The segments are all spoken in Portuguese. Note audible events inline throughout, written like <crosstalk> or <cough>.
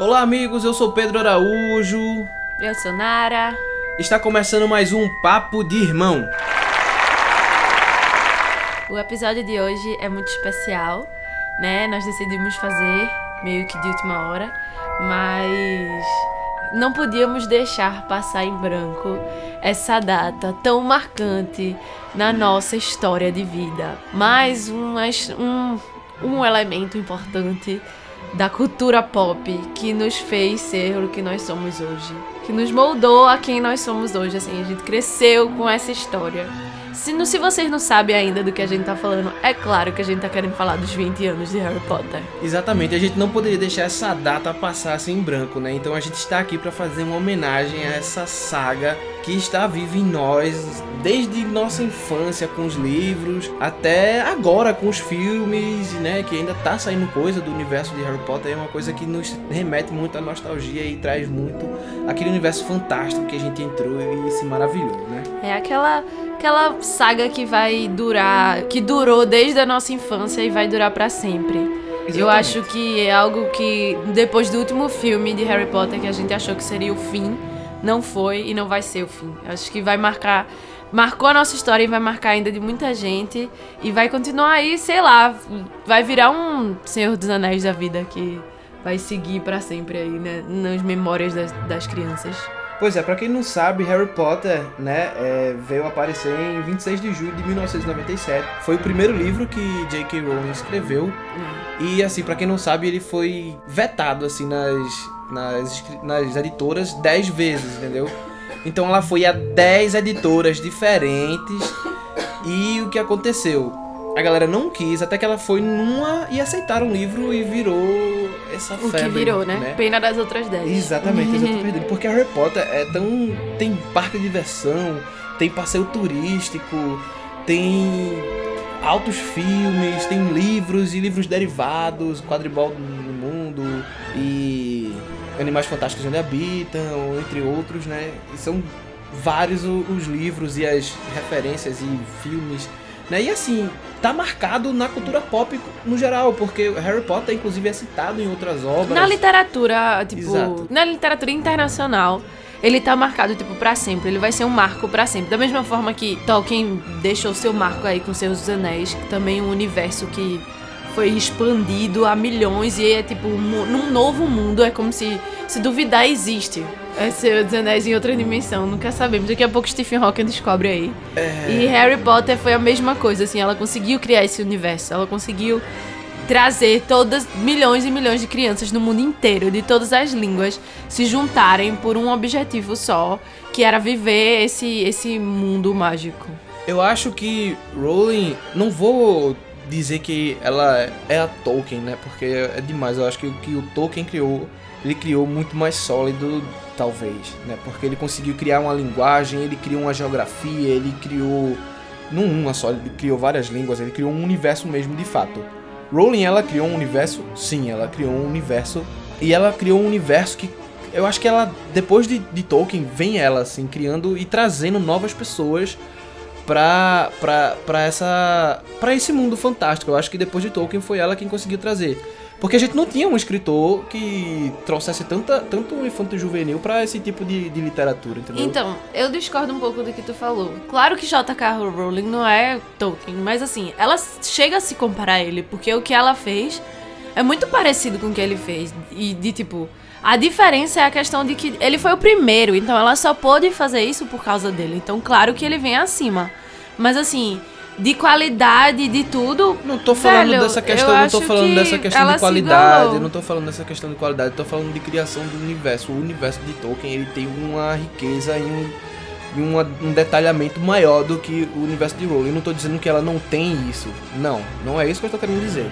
Olá, amigos. Eu sou Pedro Araújo. Eu sou Nara. Está começando mais um Papo de Irmão. O episódio de hoje é muito especial, né? Nós decidimos fazer meio que de última hora, mas não podíamos deixar passar em branco essa data tão marcante na nossa história de vida. Mais um, um, um elemento importante da cultura pop que nos fez ser o que nós somos hoje, que nos moldou a quem nós somos hoje. Assim, a gente cresceu com essa história. Se, se vocês não sabem ainda do que a gente tá falando, é claro que a gente tá querendo falar dos 20 anos de Harry Potter. Exatamente, a gente não poderia deixar essa data passar assim em branco, né? Então a gente está aqui para fazer uma homenagem a essa saga que está viva em nós desde nossa infância com os livros até agora com os filmes, né? Que ainda tá saindo coisa do universo de Harry Potter, é uma coisa que nos remete muito à nostalgia e traz muito aquele universo fantástico que a gente entrou e se maravilhou, né? É aquela aquela saga que vai durar, que durou desde a nossa infância e vai durar para sempre. Exatamente. Eu acho que é algo que depois do último filme de Harry Potter que a gente achou que seria o fim, não foi e não vai ser o fim. Eu acho que vai marcar marcou a nossa história e vai marcar ainda de muita gente e vai continuar aí, sei lá, vai virar um Senhor dos Anéis da vida que vai seguir para sempre aí, né, nas memórias das, das crianças. Pois é, para quem não sabe, Harry Potter, né, é, veio aparecer em 26 de julho de 1997. Foi o primeiro livro que J.K. Rowling escreveu. Uhum. E assim, para quem não sabe, ele foi vetado assim nas nas, nas editoras 10 vezes, entendeu? Então ela foi a 10 editoras diferentes. E o que aconteceu? A galera não quis, até que ela foi numa e aceitaram o livro e virou essa febre. O que virou, né? né? Pena das outras 10. Exatamente, <laughs> exatamente. Porque Harry Potter é tão. tem parque de diversão, tem passeio turístico, tem altos filmes, tem livros e livros derivados, quadribol no mundo e Animais Fantásticos onde habitam, entre outros, né? E são vários os livros e as referências e filmes né? E assim, tá marcado na cultura pop no geral, porque Harry Potter, inclusive, é citado em outras obras. Na literatura, tipo, Exato. na literatura internacional, ele tá marcado, tipo, para sempre. Ele vai ser um marco para sempre. Da mesma forma que Tolkien deixou seu marco aí com seus Anéis, também um universo que foi expandido a milhões e é tipo, num novo mundo, é como se, se duvidar, existe. É Senhor dos Anéis em outra dimensão, nunca sabemos. Daqui a pouco Stephen Hawking descobre aí. É... E Harry Potter foi a mesma coisa, assim, ela conseguiu criar esse universo, ela conseguiu trazer todas milhões e milhões de crianças no mundo inteiro, de todas as línguas, se juntarem por um objetivo só, que era viver esse, esse mundo mágico. Eu acho que Rowling, não vou dizer que ela é a Tolkien, né? Porque é demais. Eu acho que o que o Tolkien criou, ele criou muito mais sólido, talvez, né? Porque ele conseguiu criar uma linguagem, ele criou uma geografia, ele criou não uma só, ele criou várias línguas, ele criou um universo mesmo de fato. Rowling, ela criou um universo? Sim, ela criou um universo. E ela criou um universo que eu acho que ela, depois de, de Tolkien, vem ela, assim, criando e trazendo novas pessoas pra, pra, pra, essa, pra esse mundo fantástico. Eu acho que depois de Tolkien foi ela quem conseguiu trazer. Porque a gente não tinha um escritor que trouxesse tanta, tanto infanto juvenil para esse tipo de, de literatura, entendeu? Então, eu discordo um pouco do que tu falou. Claro que J.K. Rowling não é Tolkien, mas assim, ela chega a se comparar a ele, porque o que ela fez é muito parecido com o que ele fez. E de tipo, a diferença é a questão de que ele foi o primeiro, então ela só pôde fazer isso por causa dele. Então, claro que ele vem acima. Mas assim, de qualidade, de tudo. Não tô falando velho, dessa questão, não tô falando que dessa questão de qualidade, não tô falando dessa questão de qualidade, tô falando de criação do universo. O universo de Tolkien, ele tem uma riqueza e um, e uma- um detalhamento maior do que o universo de Rowling. Eu não tô dizendo que ela não tem isso. Não, não é isso que eu tô querendo dizer.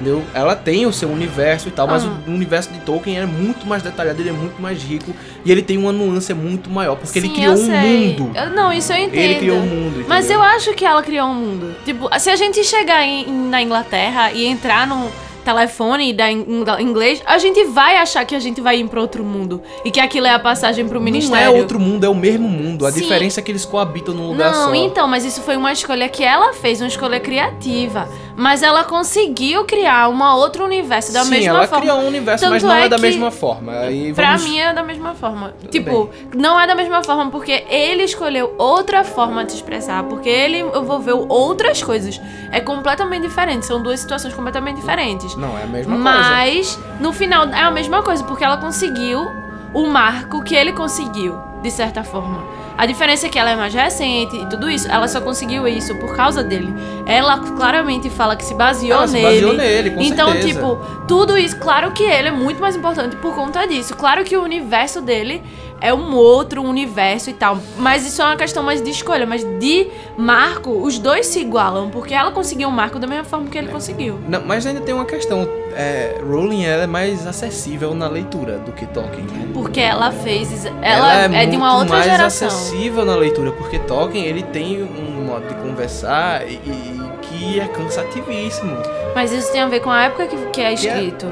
Entendeu? Ela tem o seu universo e tal, mas Ah. o universo de Tolkien é muito mais detalhado, ele é muito mais rico e ele tem uma nuance muito maior, porque ele Sim, criou eu um sei. mundo. Eu- não, isso eu entendo. Ele criou um mundo. Mas entendeu? eu acho que ela criou um mundo. Tipo, se a gente chegar em- em- na Inglaterra e entrar num telefone da in- ingl- inglês, a gente vai achar que a gente vai ir pra outro mundo. E que aquilo é a passagem pro Não ministério. é outro mundo, é o mesmo mundo. A Sim. diferença é que eles coabitam num lugar Não, só. então, mas isso foi uma escolha que ela fez, uma escolha criativa. Mas ela conseguiu criar um outro universo da Sim, mesma ela forma. criou um universo, mas Tanto não é, é da mesma forma. Aí Pra vamos... mim é da mesma forma. tipo, não é da mesma forma porque ele escolheu outra forma de se expressar, porque ele envolveu outras coisas. É completamente diferente, são duas situações completamente diferentes. Não, é a mesma coisa. Mas no final é a mesma coisa, porque ela conseguiu o marco que ele conseguiu, de certa forma. A diferença é que ela é mais recente e tudo isso, ela só conseguiu isso por causa dele. Ela claramente fala que se baseou Ela se nele. baseou nele, com então, certeza. tipo, tudo isso, claro que ele é muito mais importante por conta disso. Claro que o universo dele é um outro universo e tal. Mas isso é uma questão mais de escolha. Mas de marco, os dois se igualam. Porque ela conseguiu um marco da mesma forma que ele conseguiu. Não, mas ainda tem uma questão. É, Rowling ela é mais acessível na leitura do que Tolkien. né? Porque ela fez. Ela, é, de uma outra mais geração. acessível na leitura, porque Tolkien ele tem um modo de conversar e, e que é cansativíssimo. Mas isso tem a ver com a época que, que é escrito.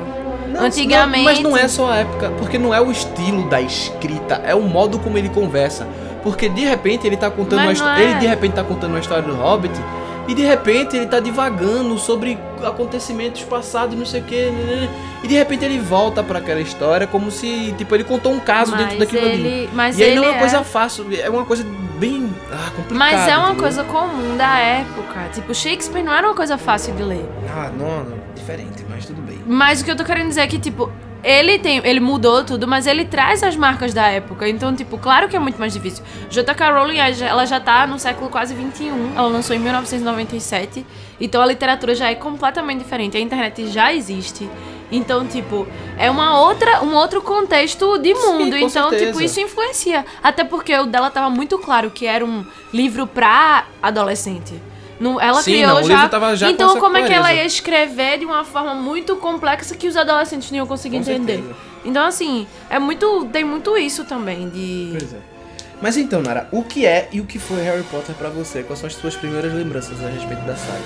Não, Antigamente- não, mas não é só a época, porque não é o estilo da escrita, é o modo como ele conversa. Porque de repente ele tá contando Mas uma é. Ele de repente tá contando uma história do Hobbit. E de repente ele tá divagando sobre acontecimentos passados e não sei o que. E de repente ele volta pra aquela história como se, tipo, ele contou um caso mas dentro daquilo ali. ele, Mas e aí ele não é uma é- coisa fácil, é uma coisa bem ah, complicada. Mas é uma entendeu? coisa comum da época. Tipo, Shakespeare não era uma coisa fácil de ler. Ah, não, não, diferente, mas tudo bem. Mas o que eu tô querendo dizer é que, tipo, ele tem. Ele mudou tudo, mas ele traz as marcas da época. Então, tipo, claro que é muito mais difícil. J.K. Rowling, ela já tá no século quase 21. Ela lançou em 1997. Então a literatura já é completamente diferente. A internet já existe. Então, tipo, é uma outra, um outro contexto de Sim, mundo. com então, certeza. tipo, isso influencia. Até porque o dela tava muito claro que era um livro pra adolescente. Não, ela Sim, criou não, já. já com então, essa como é que ela ia escrever de uma forma muito complexa que os adolescentes não iam conseguir Com entender? certeza. Então, assim, é muito. Tem muito isso também de. Pois é. Mas então, Nara, o que é e o que foi Harry Potter pra você? Quais são as suas primeiras lembranças a respeito da saga?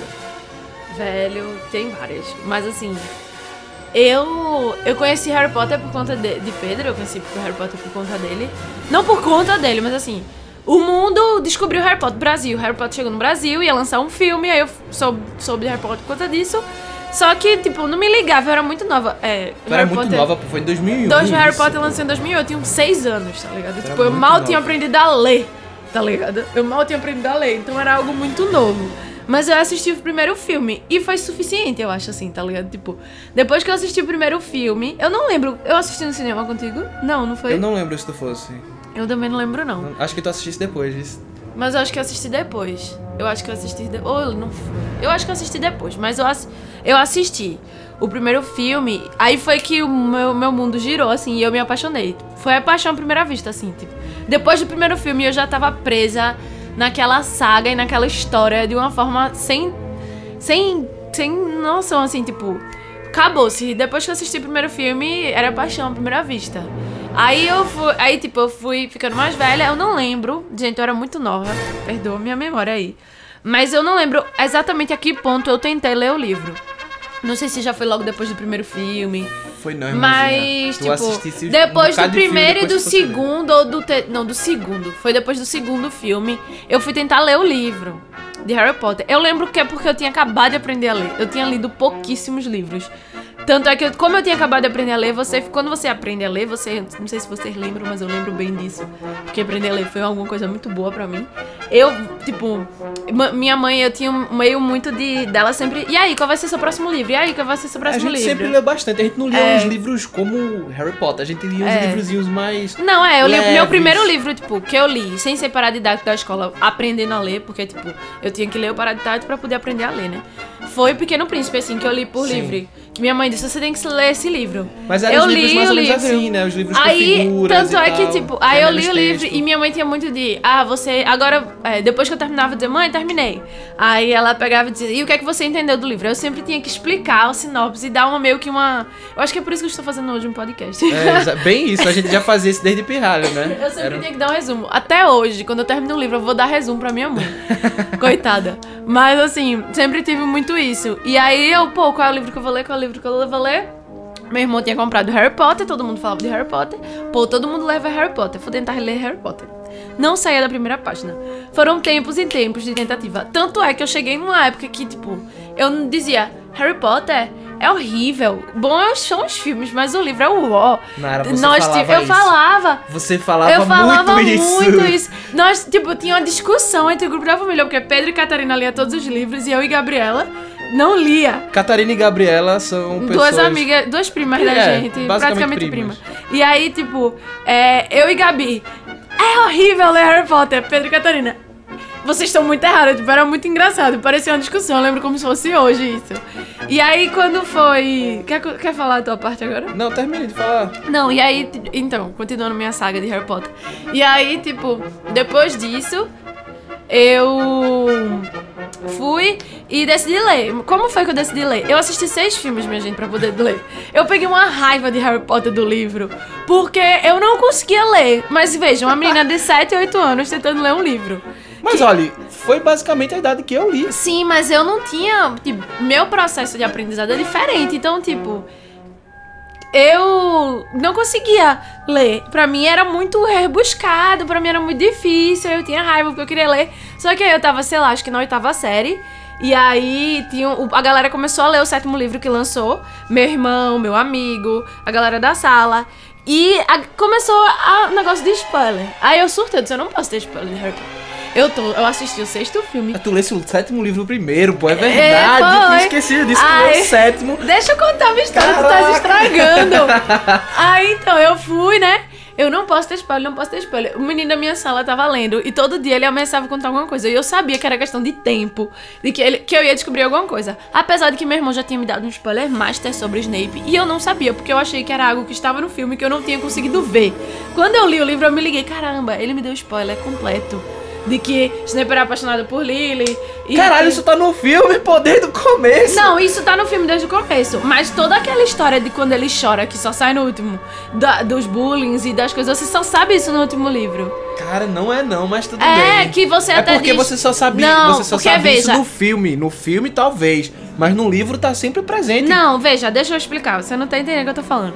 Velho, tem várias. Mas assim. Eu, eu conheci Harry Potter por conta de, de Pedro, eu conheci Harry Potter por conta dele. Não por conta dele, mas assim, o mundo descobriu Harry Potter Brasil. Harry Potter chegou no Brasil, ia lançar um filme, aí eu soube, soube de Harry Potter por conta disso. Só que, tipo, não me ligava, eu era muito nova. É, Tu era muito nova, foi em 2001. Dois Harry isso. Potter lançou em 2000, eu tinha uns 6 anos, tá ligado? Era tipo, eu mal nova. tinha aprendido a ler, tá ligado? Eu mal tinha aprendido a ler, então era algo muito novo. Mas eu assisti o primeiro filme e foi suficiente, eu acho, assim, tá ligado? Tipo, depois que eu assisti o primeiro filme, eu não lembro. Eu assisti no cinema contigo? Não, não foi? Eu não lembro se tu fosse. Eu também não lembro, não. Acho que tu assistisse depois disso. Mas eu acho que eu assisti depois. Eu acho que eu assisti depois. Ou não. Eu acho que eu assisti depois, mas eu, ass... eu assisti o primeiro filme. Aí foi que o meu, meu mundo girou, assim, e eu me apaixonei. Foi a paixão à primeira vista, assim, tipo. Depois do primeiro filme eu já tava presa naquela saga e naquela história de uma forma sem. sem. sem noção, assim, tipo. Acabou-se. Depois que eu assisti o primeiro filme, era paixão à primeira vista. Aí eu fui. Aí, tipo, eu fui ficando mais velha. Eu não lembro. Gente, eu era muito nova. Perdoa minha memória aí. Mas eu não lembro exatamente a que ponto eu tentei ler o livro. Não sei se já foi logo depois do primeiro filme. Foi não. Mas, tipo, um depois bocado do de filme primeiro e do depois segundo, ou do. Te... Não, do segundo. Foi depois do segundo filme. Eu fui tentar ler o livro de Harry Potter. Eu lembro que é porque eu tinha acabado de aprender a ler. Eu tinha lido pouquíssimos livros. Tanto é que, eu- como eu tinha acabado de aprender a ler, você, quando você aprende a ler, você. Não sei se vocês lembram, mas eu lembro bem disso. Porque aprender a ler foi alguma coisa muito boa pra mim. Eu, tipo, minha mãe, eu tinha um meio muito de. dela sempre. E aí, qual vai ser seu próximo livro? E aí, qual vai ser seu A próximo gente livro? sempre lê bastante. A gente não lia É. uns livros como Harry Potter. A gente lia uns É. livrozinhos mais. Não, é, eu li o meu leves. primeiro livro, tipo, que eu li, sem ser paradidático da escola, aprendendo a ler, porque, tipo, eu tinha que ler o paradidático pra poder aprender a ler, né? Foi Pequeno Príncipe, assim, que eu li por Sim. livre. Que minha mãe disse, você tem que ler esse livro. Mas eram eu os livros li mais ou menos livro. assim, né? Os livros com Aí, figuras tanto é que, tal, tipo, aí eu li o livro e minha mãe tinha muito de, ah, você, agora, é, depois que eu terminava, eu dizia, mãe, terminei. Aí ela pegava e dizia, e o que é que você entendeu do livro? Eu sempre tinha que explicar o sinopse e dar uma meio que uma. Eu acho que é por isso que eu estou fazendo hoje um podcast. É, <laughs> bem isso. A gente já fazia isso desde pirralho, né? Eu sempre Era- tinha que dar um resumo. Até hoje, quando eu termino um livro, eu vou dar resumo pra minha mãe. <laughs> Coitada. Mas assim, sempre tive muito isso. E aí eu, pô, qual é o livro que eu vou ler? Qual é o livro que eu vou ler? Meu irmão tinha comprado Harry Potter, todo mundo falava de Harry Potter. Pô, todo mundo leva Harry Potter. Fui tentar ler Harry Potter. Não saía da primeira página. Foram tempos e tempos de tentativa. Tanto é que eu cheguei numa época que, tipo, eu dizia Harry Potter é horrível. Bom são os filmes, mas o livro é o ó. Nara, você Nós falava tive- eu isso. falava. Você falava, Eu falava muito isso. muito isso. Nós, tipo, tinha uma discussão entre o grupo da família, porque Pedro e Catarina lia todos os livros e eu e Gabriela não lia. Pessoas. e Gabriela são pessoas... Duas amigas, duas primas da É, gente, basicamente praticamente primas. prima. E aí, tipo, é, eu e Gabi, é horrível ler Harry Potter, Pedro e Catarina. Vocês estão muito errados, tipo, era muito engraçado, parecia uma discussão, eu lembro como se fosse hoje isso. E aí, quando foi. Quer, quer falar a tua parte agora? Não, termine de falar. Não, e aí, então, continuando minha saga de Harry Potter. E aí, tipo, depois disso, eu fui e decidi ler. Como foi que eu decidi ler? Eu assisti seis filmes, minha gente, pra poder ler. Eu peguei uma raiva de Harry Potter do livro, porque eu não conseguia ler. Mas veja, uma menina de 7, 8 anos tentando ler um livro. Mas olha, foi basicamente a idade que eu li. Sim, mas eu não tinha. Tipo, meu processo de aprendizado é diferente. Então, tipo. Eu não conseguia ler. Pra mim era muito rebuscado, pra mim era muito difícil. Eu tinha raiva porque eu queria ler. Só que aí eu tava, sei lá, acho que na oitava série. E aí tinha, o- a galera começou a ler o sétimo livro que lançou. Meu irmão, meu amigo, a galera da sala. E a- começou um negócio de spoiler. Aí eu surtei, eu disse, eu não posso ter spoiler de Harry Potter. Eu, tô, eu assisti o sexto filme. Tu lesse o sétimo livro primeiro, pô, é verdade. tu esqueci disso, que Ai. o sétimo. Deixa eu contar a história, tu tá Caraca. estragando. <laughs> Aí então eu fui, né? Eu não posso ter spoiler, não posso ter spoiler. O menino da minha sala tava lendo e todo dia ele ameaçava contar alguma coisa. E eu sabia que era questão de tempo, de que, ele, que eu ia descobrir alguma coisa. Apesar de que meu irmão já tinha me dado um spoiler master sobre Snape. E eu não sabia, porque eu achei que era algo que estava no filme que eu não tinha conseguido ver. Quando eu li o livro, eu me liguei: caramba, ele me deu spoiler completo. De que Snape era apaixonado por Lily. e Caralho, que- isso tá no filme, pô, desde o começo. não, isso tá no filme desde o começo. Mas toda aquela história de quando ele chora, que só sai no último, da- dos bullying e das coisas, você só sabe isso no último livro. Cara, não é não, mas tudo É, bem. que você é até porque diz- você só sabia, Não, você só porque, sabe isso veja- no filme. No filme, talvez. Mas no livro tá sempre presente. Não, veja, deixa eu explicar, você não tá entendendo o que eu tô falando.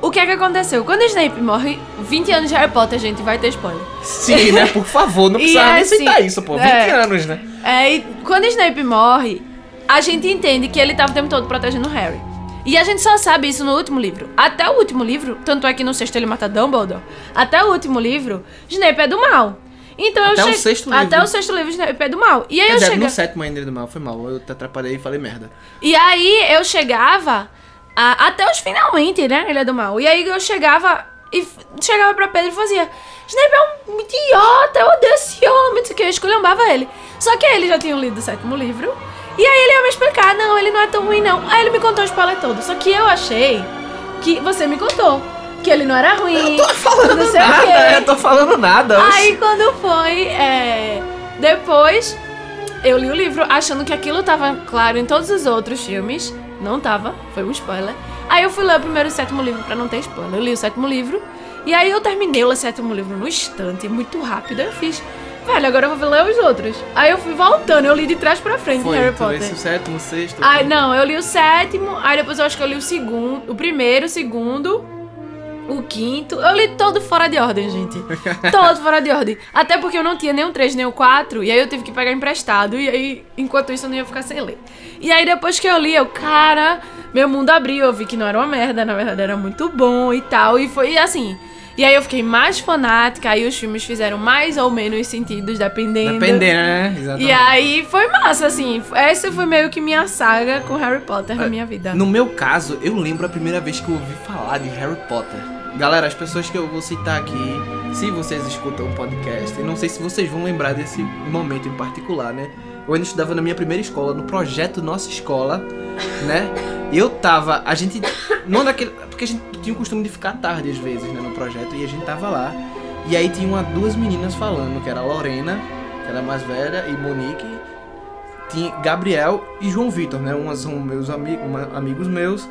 O que é que aconteceu? Quando Snape morre, 20 anos de Harry Potter, gente, vai ter spoiler. Sim, né? Por favor, não <laughs> precisava nem assim, citar isso, pô. 20 é. anos, né? É, e quando Snape morre, a gente entende que ele tava o tempo todo protegendo o Harry. E a gente só sabe isso no último livro. Até o último livro, tanto é que no sexto ele mata Dumbledore, até o último livro, Snape é do mal. Então eu Até o che- sexto Até livro. o sexto livro, Snape é do mal. E aí Quer eu dizer, chega... no sétimo ainda do mal, foi mal. Eu te atrapalhei e falei merda. E aí eu chegava a- até os finalmente, né? Ele é do mal. E aí eu chegava e chegava pra Pedro e fazia: Snape é um idiota, eu odeio esse homem, não sei o que, eu esculhambava ele. Só que ele já tinha lido o sétimo livro. E aí ele ia me explicar: não, ele não é tão ruim, não. Aí ele me contou o spoiler todo. Só que eu achei que você me contou que ele não era ruim. Tô falando não sei o nada, quê. eu tô falando nada. oxi. Aí quando foi. é, Depois eu li o livro achando que aquilo tava claro em todos os outros filmes. Não tava, foi um spoiler. Aí eu fui ler o primeiro e o sétimo livro pra não ter spoiler. Eu li o sétimo livro. E aí eu terminei o sétimo livro no instante, muito rápido. Eu fiz. Velho, agora eu vou ler os outros. Aí eu fui voltando, eu li de trás pra frente Foi, Harry tu Potter. lesse o sétimo, o sexto. Ai, não, eu li o sétimo, aí depois eu acho que eu li o segundo, o primeiro, o segundo, o quinto. Eu li todo fora de ordem, gente. <laughs> todo fora de ordem. Até porque eu não tinha nem o 3, nem o 4, e aí eu tive que pegar emprestado, e aí, enquanto isso, eu não ia ficar sem ler. E aí depois que eu li, eu, cara, meu mundo abriu, eu vi que não era uma merda, na verdade era muito bom e tal. E foi assim. E aí eu fiquei mais fanática, aí os filmes fizeram mais ou menos sentidos, dependendo. Dependendo, né? Exatamente. E aí foi massa, assim. Essa foi meio que minha saga com Harry Potter na minha vida. No meu caso, eu lembro a primeira vez que eu ouvi falar de Harry Potter. Galera, as pessoas que eu vou citar aqui, se vocês escutam o podcast, não sei se vocês vão lembrar desse momento em particular, né? Eu ainda estudava na minha primeira escola, no projeto Nossa Escola, né? Eu tava. A gente. Não daquele. Porque a gente tinha o costume de ficar tarde às vezes, né? No projeto, e a gente tava lá. E aí tinha uma, duas meninas falando, que era a Lorena, que era a mais velha, e Monique. Tinha Gabriel e João Vitor, né? Umas são meus amigos, amigos meus.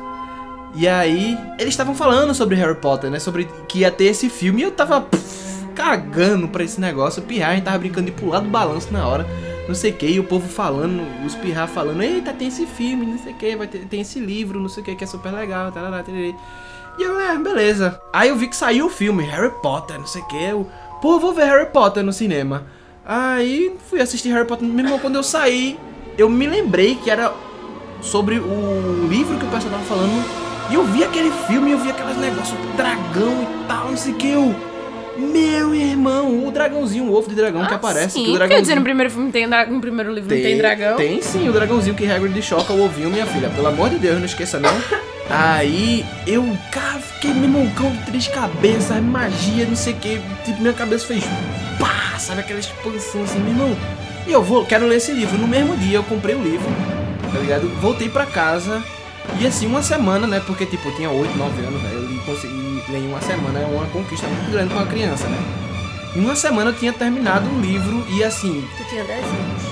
E aí, eles estavam falando sobre Harry Potter, né? Sobre que ia ter esse filme e eu tava cagando pra esse negócio. O Pirra, a gente tava brincando de pular do balanço na hora não sei o que, e o povo falando, os pirra falando, eita, tem esse filme, não sei o que, vai ter, tem esse livro, não sei o que, que é super legal, tarará, tarará. E eu, é, beleza. Aí eu vi que saiu o filme, Harry Potter, não sei o que, eu, pô, vou ver Harry Potter no cinema. Aí fui assistir Harry Potter, mesmo quando eu saí, eu me lembrei que era sobre o livro que o pessoal tava falando, e eu vi aquele filme, eu vi aqueles negócios dragão e tal, não sei o que, eu... Meu irmão, o dragãozinho, o ovo de dragão ah, que aparece. Sim, que o quer dragãozinho... dizer, no primeiro filme tem no primeiro livro tem, não tem dragão? Tem sim, o dragãozinho que Hagrid choca o ovinho, minha filha. Pelo amor de Deus, não esqueça não. Aí eu, cara, fiquei me moncão de três cabeças, magia, não sei o que. Tipo, minha cabeça fez pá, sabe aquela expansão assim, meu irmão. E eu vou, quero ler esse livro. No mesmo dia eu comprei o livro, tá ligado? Voltei pra casa. E assim, uma semana, né? Porque, tipo, eu tinha 8, 9 anos, velho. Eu consegui ler em uma semana. É uma conquista muito grande pra uma criança, né? Em uma semana eu tinha terminado o livro e assim. Tu tinha 10 anos.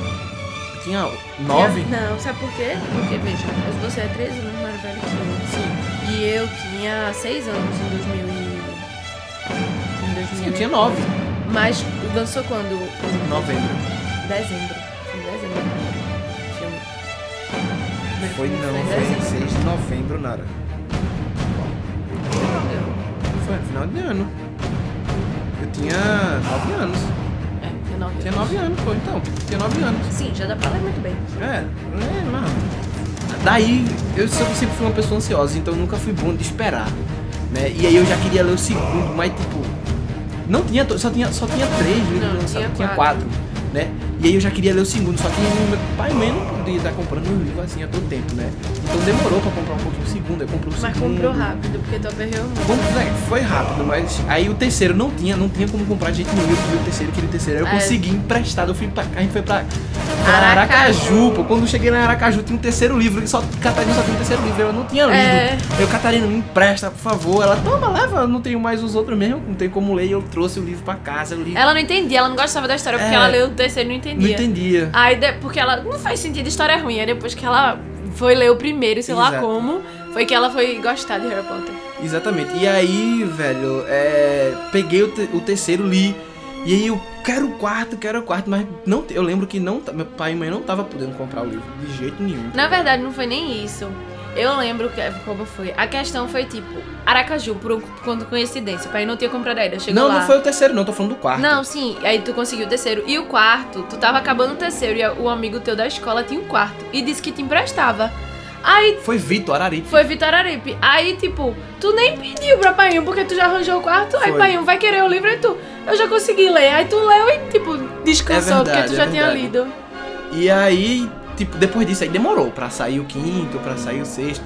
Eu tinha 9? Não, sabe por quê? Porque, veja, você é 13 anos mais velho que eu. Sim. E eu tinha 6 anos em 2000 e... Em 2000 Sim, eu tinha 9. Mas lançou quando? Novembro. Dezembro. Em dezembro. Foi não, foi 6 de novembro, Nara. Foi no final de ano. Eu tinha 9 anos. É, tinha 9 Tinha 9 anos, pô, então. Tinha 9 anos. Sim, já dá pra ler muito bem. É, é, mano. Daí, eu sempre, sempre fui uma pessoa ansiosa, então eu nunca fui bom de esperar. Né? E aí eu já queria ler o segundo, mas tipo. Não tinha, só tinha, só tinha três livros lançados, tinha quatro, né? E aí eu já queria ler o segundo, só que meu pai e não podia estar comprando um livro assim a todo tempo, né? Então demorou pra comprar um pouquinho o segundo, eu comprei o mas segundo. Mas comprou rápido, porque tu aperreou muito. Né, foi rápido, mas aí o terceiro não tinha, não tinha como comprar de jeito nenhum. Eu queria o terceiro, queria o terceiro. Aí eu É. consegui emprestado, eu fui pra, a gente foi pra, pra Aracaju. Aracaju, pô. Quando eu cheguei na Aracaju tinha um terceiro livro, e só Catarina só tinha um terceiro livro, eu não tinha lido. É. Eu, Catarina, me empresta, por favor. Ela, toma, leva, eu não tenho mais os outros mesmo, não tem como ler. E eu trouxe o livro pra casa, li. Ela não entendia, ela não gostava da história, porque É. ela leu o terceiro e não não entendia. entendia. Aí, porque ela não faz sentido, história é ruim. Aí depois que ela foi ler o primeiro, sei lá Exato. como, foi que ela foi gostar de Harry Potter. Exatamente. E aí, velho, é, peguei o, te- o terceiro, li. E aí eu quero o quarto, quero o quarto, mas não, eu lembro que não, meu pai e mãe não tava podendo comprar o livro de jeito nenhum. Na verdade, não foi nem isso. Eu lembro que, como foi. A questão foi tipo, Aracaju, por, por coincidência. O pai não tinha comprado ainda. Chegou não, lá. não foi o terceiro, não, tô falando do quarto. Não, sim, aí tu conseguiu o terceiro. E o quarto, tu tava acabando o terceiro e o amigo teu da escola tinha um quarto. E disse que te emprestava. Aí Foi Vitor Araripe. foi Vitor Aripe. Aí, tipo, tu nem pediu pra Painho, porque tu já arranjou o quarto. Aí Foi. Painho vai querer o livro e tu, eu já consegui ler. Aí tu leu e, tipo, descansou, É verdade, porque tu já é tinha lido. E aí, tipo, depois disso aí demorou pra sair o quinto, pra sair o sexto.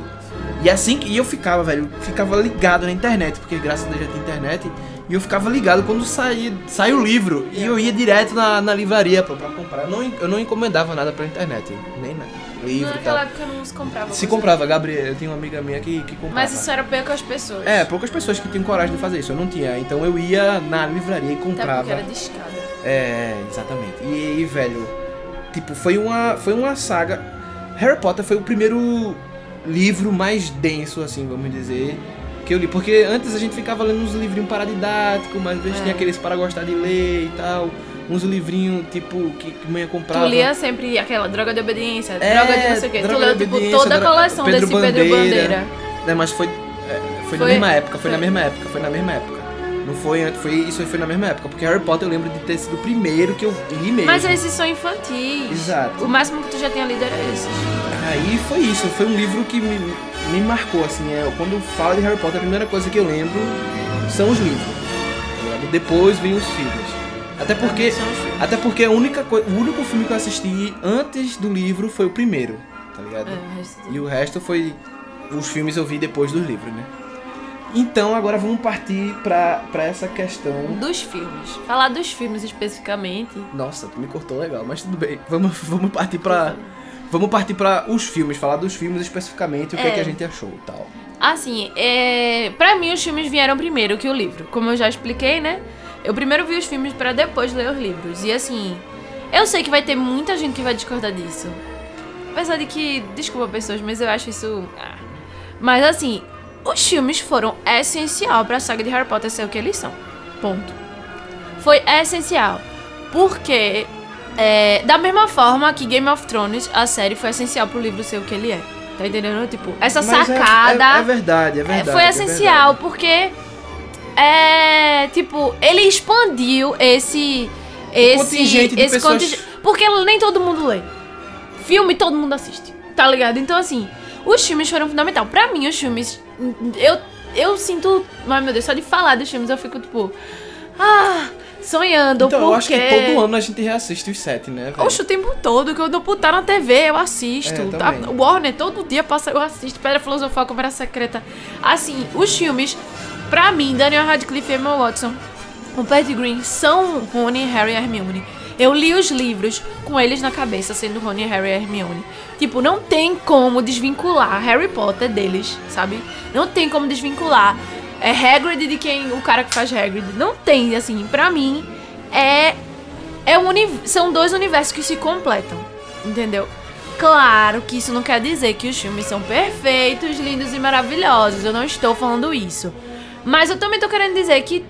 E assim que e eu ficava, velho, ficava ligado na internet, porque graças a Deus já tinha internet. E eu ficava ligado quando saía, sai o livro. E eu ia direto na, na livraria pra, pra comprar. Eu não, eu não encomendava nada pela internet, nem nada. Livro e Naquela época não se comprava. Se comprava, Gabriel, eu tinha uma amiga minha que, que comprava. Mas isso era poucas pessoas. É, poucas pessoas que tinham coragem de fazer isso. Eu não tinha. Então eu ia na livraria e Até comprava. porque era de escada. É, exatamente. E aí, velho, tipo, foi uma, foi uma saga. Harry Potter foi o primeiro livro mais denso, assim, vamos dizer, que eu li. Porque antes a gente ficava lendo uns livrinhos paradidáticos, mas às vezes É. tinha aqueles para gostar de ler e tal. Uns livrinhos, tipo, que, que mãe comprava. Tu lia sempre aquela droga de obediência, É, droga de não sei o quê. Tu leu, tipo, toda a coleção Pedro desse Pedro Bandeira. Bandeira. Né, mas foi, é, foi, na Foi- mesma época, foi, na foi- mesma época, foi na mesma época. Não foi antes, foi, isso foi na mesma época. Porque Harry Potter eu lembro de ter sido o primeiro que eu li mesmo. Mas esses são infantis. Exato. O máximo que tu já tinha lido era esses. Aí foi isso, foi um livro que me, me marcou, assim, é, quando fala de Harry Potter, a primeira coisa que eu lembro são os livros. tá Depois vem os filmes. Até porque, até porque a única o único filme que eu assisti antes do livro foi o primeiro, tá ligado? É, o e o resto foi os filmes eu vi depois dos livros, né? Então agora vamos partir pra, pra essa questão. Dos filmes. Falar dos filmes especificamente. Nossa, tu me cortou legal, mas tudo bem. Vamos, <laughs> vamos partir pra. Vamos partir para os filmes, falar dos filmes especificamente, o é. que é que a gente achou e tal. Assim, é... pra mim os filmes vieram primeiro que o livro. Como eu já expliquei, né? Eu primeiro vi os filmes para depois ler os livros. E assim, eu sei que vai ter muita gente que vai discordar disso. Apesar de que, desculpa pessoas, mas eu acho isso. Ah. Mas assim, os filmes foram essencial para a saga de Harry Potter ser o que eles são. Ponto. Foi essencial. Porque, é, da mesma forma que Game of Thrones, a série foi essencial pro livro ser o que ele é. Tá entendendo? Tipo, essa Mas sacada. É, é, é, verdade, é verdade. Foi é essencial, verdade. porque. É. Tipo, ele expandiu esse. Esse. Contingente de esse pessoas... Porque nem todo mundo lê. Filme todo mundo assiste. Tá ligado? Então, assim. Os filmes foram fundamental. Pra mim, os filmes. Eu, eu sinto. Ai meu Deus, só de falar dos filmes eu fico tipo. Ah, sonhando. Então, porque... eu acho que todo ano a gente reassiste os sete, né? Véio? Oxe, o tempo todo, que eu dou putar na TV, eu assisto. É, tá? Warner, todo dia passa, eu assisto. Pedra Filosofal, Câmara Secreta. Assim, os filmes, pra mim, Daniel Radcliffe e Emma Watson, o Pat Green são Rony, Harry e Hermione. Eu li os livros com eles na cabeça, sendo Rony, Harry e Hermione. Tipo, não tem como desvincular Harry Potter deles, sabe? Não tem como desvincular é Hagrid de quem o cara que faz Hagrid. Não tem, assim, pra mim é é um são dois universos que se completam, entendeu? Claro que isso não quer dizer que os filmes são perfeitos, lindos e maravilhosos. Eu não estou falando isso. Mas eu também tô querendo dizer que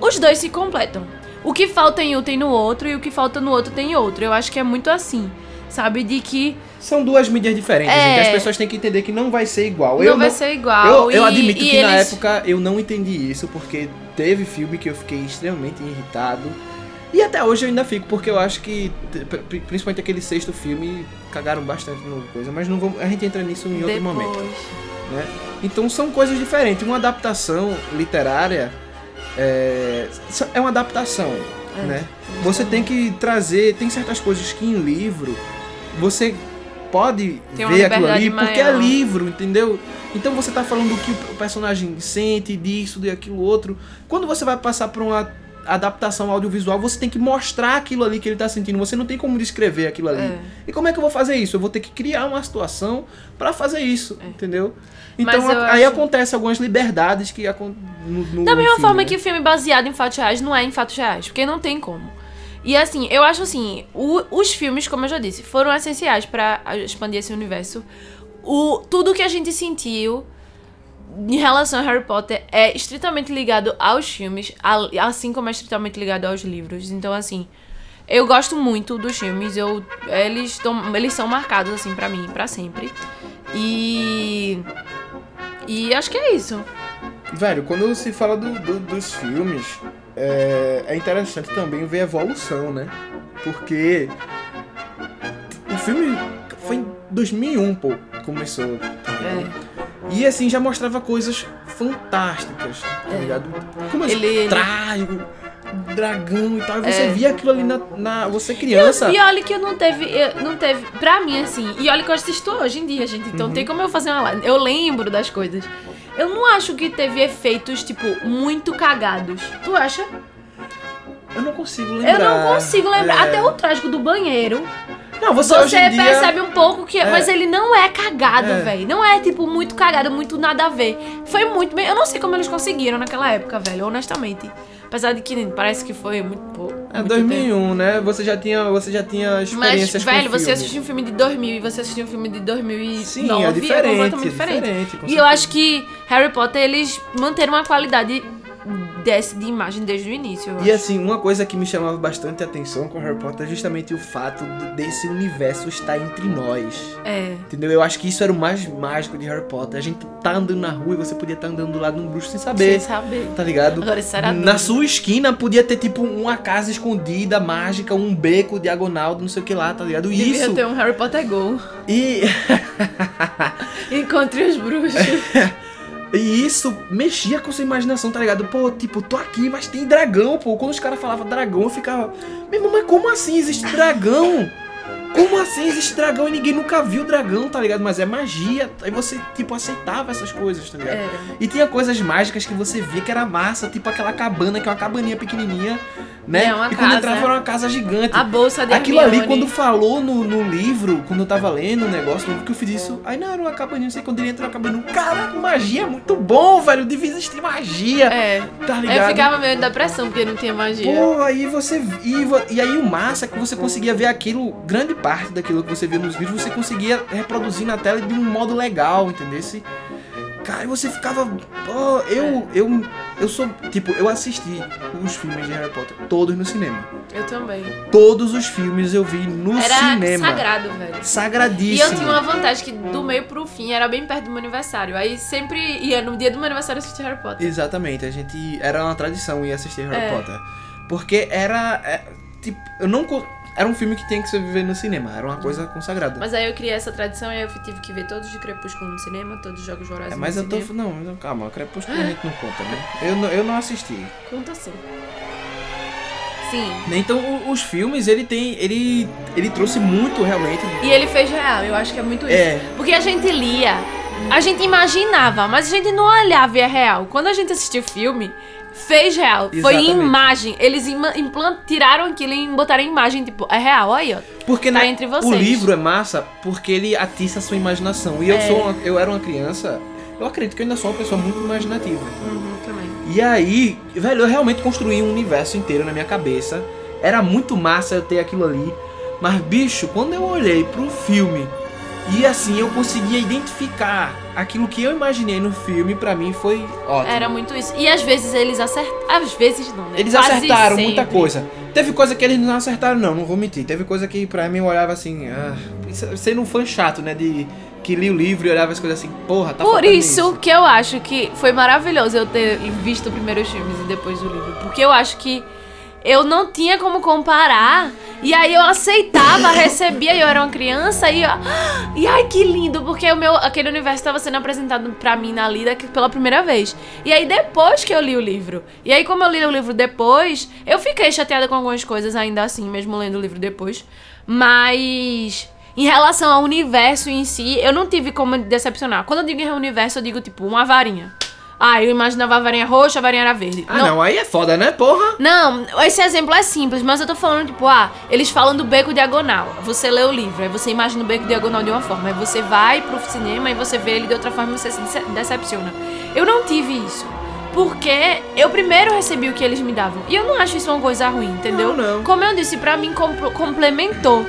os dois se completam. O que falta em um tem no outro e o que falta no outro tem em outro. Eu acho que é muito assim, sabe? De que. São duas mídias diferentes, é... gente. As pessoas têm que entender que não vai ser igual. Não eu vai não... ser igual. Eu, eu e, admito que eles... na época eu não entendi isso, porque teve filme que eu fiquei extremamente irritado. E até hoje eu ainda fico, porque eu acho que, principalmente aquele sexto filme, cagaram bastante no coisa, mas não vamos, a gente entra nisso em outro Depois. momento. Né? Então são coisas diferentes. Uma adaptação literária é, é uma adaptação. É, né? Você tem que trazer, tem certas coisas que em livro você pode ver aquilo ali maior. porque é livro, entendeu? Então você tá falando do que o personagem sente, disso, de aquilo outro. Quando você vai passar por uma adaptação audiovisual, você tem que mostrar aquilo ali que ele tá sentindo. Você não tem como descrever aquilo ali. É. E como é que eu vou fazer isso? Eu vou ter que criar uma situação para fazer isso, é. entendeu? Então aí acho... acontece algumas liberdades que no, no Da mesma filme, forma né? que o filme baseado em fatos reais não é em fatos reais, porque não tem como. E assim, eu acho assim, o, os filmes, como eu já disse, foram essenciais para expandir esse universo. O, tudo que a gente sentiu em relação a Harry Potter é estritamente ligado aos filmes, assim como é estritamente ligado aos livros. Então, assim, eu gosto muito dos filmes, eu, eles, tão, eles são marcados, assim, para mim, para sempre. E e acho que é isso. Velho, quando se fala do, do, dos filmes, é, é interessante também ver a evolução, né? Porque o filme foi em 2001, pô, começou. Tá é. E assim, já mostrava coisas fantásticas, tá é. ligado? Como ele, ele trai dragão e tal. E você é. via aquilo ali na, na você criança. E, e, olha que eu não teve, eu, não teve, pra mim assim. E olha que eu assisto hoje em dia, gente. Então uhum. tem como eu fazer uma live. Eu lembro das coisas. Eu não acho que teve efeitos tipo muito cagados. Tu acha? Eu não consigo lembrar. Eu não consigo lembrar. É. Até o trágico do banheiro. Não, você, você dia... percebe um pouco que. É. Mas ele não é cagado, é. velho. Não é, tipo, muito cagado, muito nada a ver. Foi muito bem. Eu não sei como eles conseguiram naquela época, velho, honestamente. Apesar de que parece que foi muito pouco. É 2001, tempo. né? Você já tinha, você já tinha experiências Mas, velho, você assistiu um filme de 2000 e você assistiu um filme de 2009. Sim, é diferente. É completamente é diferente. diferente e eu acho que Harry Potter, eles manteram uma qualidade desse de imagem desde o início. E acho. assim, uma coisa que me chamava bastante atenção com Harry Potter é justamente o fato de- desse universo estar entre nós. É. Entendeu? Eu acho que isso era o mais mágico de Harry Potter. A gente tá andando na rua e você podia estar andando do lado de um bruxo sem saber. Sem saber. Tá ligado? Agora, isso era Na sua esquina podia ter tipo uma casa escondida, mágica, um beco diagonal, não sei o que lá, tá ligado? Devia Isso. ter um Harry Potter Go. E, <laughs> Encontre os bruxos. <laughs> e isso mexia com sua imaginação, tá ligado? Pô, tipo, tô aqui, mas tem dragão, pô. Quando os caras falavam dragão, eu ficava. Meu irmão, mas como assim existe dragão? Como assim existe dragão e ninguém nunca viu dragão, tá ligado? Mas é magia. Aí você, tipo, aceitava essas coisas, tá ligado? Era. E tinha coisas mágicas que você via que era massa, tipo aquela cabana, que é uma cabaninha pequenininha, né? É, uma e quando casa. entrava era uma casa gigante. A bolsa de Aquilo ali, Hermione. quando falou no, no livro, quando eu tava lendo o negócio, que eu fiz isso, aí não, era uma cabaninha, não sei quando ele entrou na cabaninha. Caraca, magia é muito bom, velho. Devia existir magia, É. tá Eu ligado? ficava meio em depressão porque não tinha magia. Pô, aí você. E, e aí o massa é que você conseguia ver aquilo, grande parte daquilo que você via nos vídeos, você conseguia reproduzir na tela de um modo legal, entendeu? Cara, e você ficava. Pô, eu. Eu. Eu sou. Tipo, eu assisti os filmes de Harry Potter, todos no cinema. Eu também. Todos os filmes eu vi no Era cinema. sagrado, velho. E Sagradíssimo. eu tinha uma vantagem que do meio pro fim era bem perto do meu aniversário. Aí sempre ia no dia do meu aniversário assistir Harry Potter. Exatamente, a gente. Era uma tradição ir assistir Harry É. Potter. Porque era. é, tipo, eu não. Era um filme que tinha que se viver no cinema, era uma coisa consagrada. Mas aí eu criei essa tradição e aí eu tive que ver todos de Crepúsculo no cinema, todos os Jogos Vorazes É, mas no eu tô. cinema. Não, não, calma, Crepúsculo a gente não conta, né? Eu, não- eu não assisti. Conta sim. Sim. Então os filmes, ele tem. Ele. Ele trouxe muito realmente. E ele fez real, eu acho que é muito isso. É. Porque a gente lia, a gente imaginava, mas a gente não olhava e é real. Quando a gente assistiu o filme, fez real. Foi em Exatamente. imagem. Eles implant- tiraram aquilo e botaram em imagem, tipo, é real, olha aí, ó. Porque Tá né, entre o vocês. livro é massa porque ele atiça a sua imaginação. E eu É. sou uma- eu era uma criança. Eu acredito que eu ainda sou uma pessoa muito imaginativa. Uhum, também. E aí, velho, eu realmente construí um universo inteiro na minha cabeça. Era muito massa eu ter aquilo ali. Mas, bicho, quando eu olhei pro filme e assim eu conseguia identificar aquilo que eu imaginei no filme, pra mim foi ótimo. Era muito isso. E às vezes eles acertaram. Às vezes não, né? Eles Quase acertaram sempre. muita coisa. Teve coisa que eles não acertaram, não, não vou mentir. Teve coisa que pra mim eu olhava assim, ah, isso- sendo um fã chato, né? De que li o livro e olhava as coisas assim, porra, tá Por faltando isso que eu acho que foi maravilhoso eu ter visto primeiro os filmes e depois o livro. Porque eu acho que eu não tinha como comparar. E aí eu aceitava, recebia, eu era uma criança e, ó, <gasps> e ai que lindo, porque o meu aquele universo estava sendo apresentado pra mim na lida pela primeira vez. E aí depois que eu li o livro. E aí como eu li o livro depois, eu fiquei chateada com algumas coisas ainda assim, mesmo lendo o livro depois. Mas em relação ao universo em si, eu não tive como decepcionar. Quando eu digo universo, eu digo tipo uma varinha. Ah, eu imaginava a varinha roxa, a varinha era verde. Ah, não. aí é foda, né, porra? Não, esse exemplo é simples, mas eu tô falando, tipo, ah, eles falam do beco diagonal. Você lê o livro, aí você imagina o beco diagonal de uma forma. Aí você vai pro cinema e você vê ele de outra forma e você se dece- decepciona. Eu não tive isso. Porque eu primeiro recebi o que eles me davam. E eu não acho isso uma coisa ruim, entendeu? Não, não. Como eu disse, pra mim compl- complementou.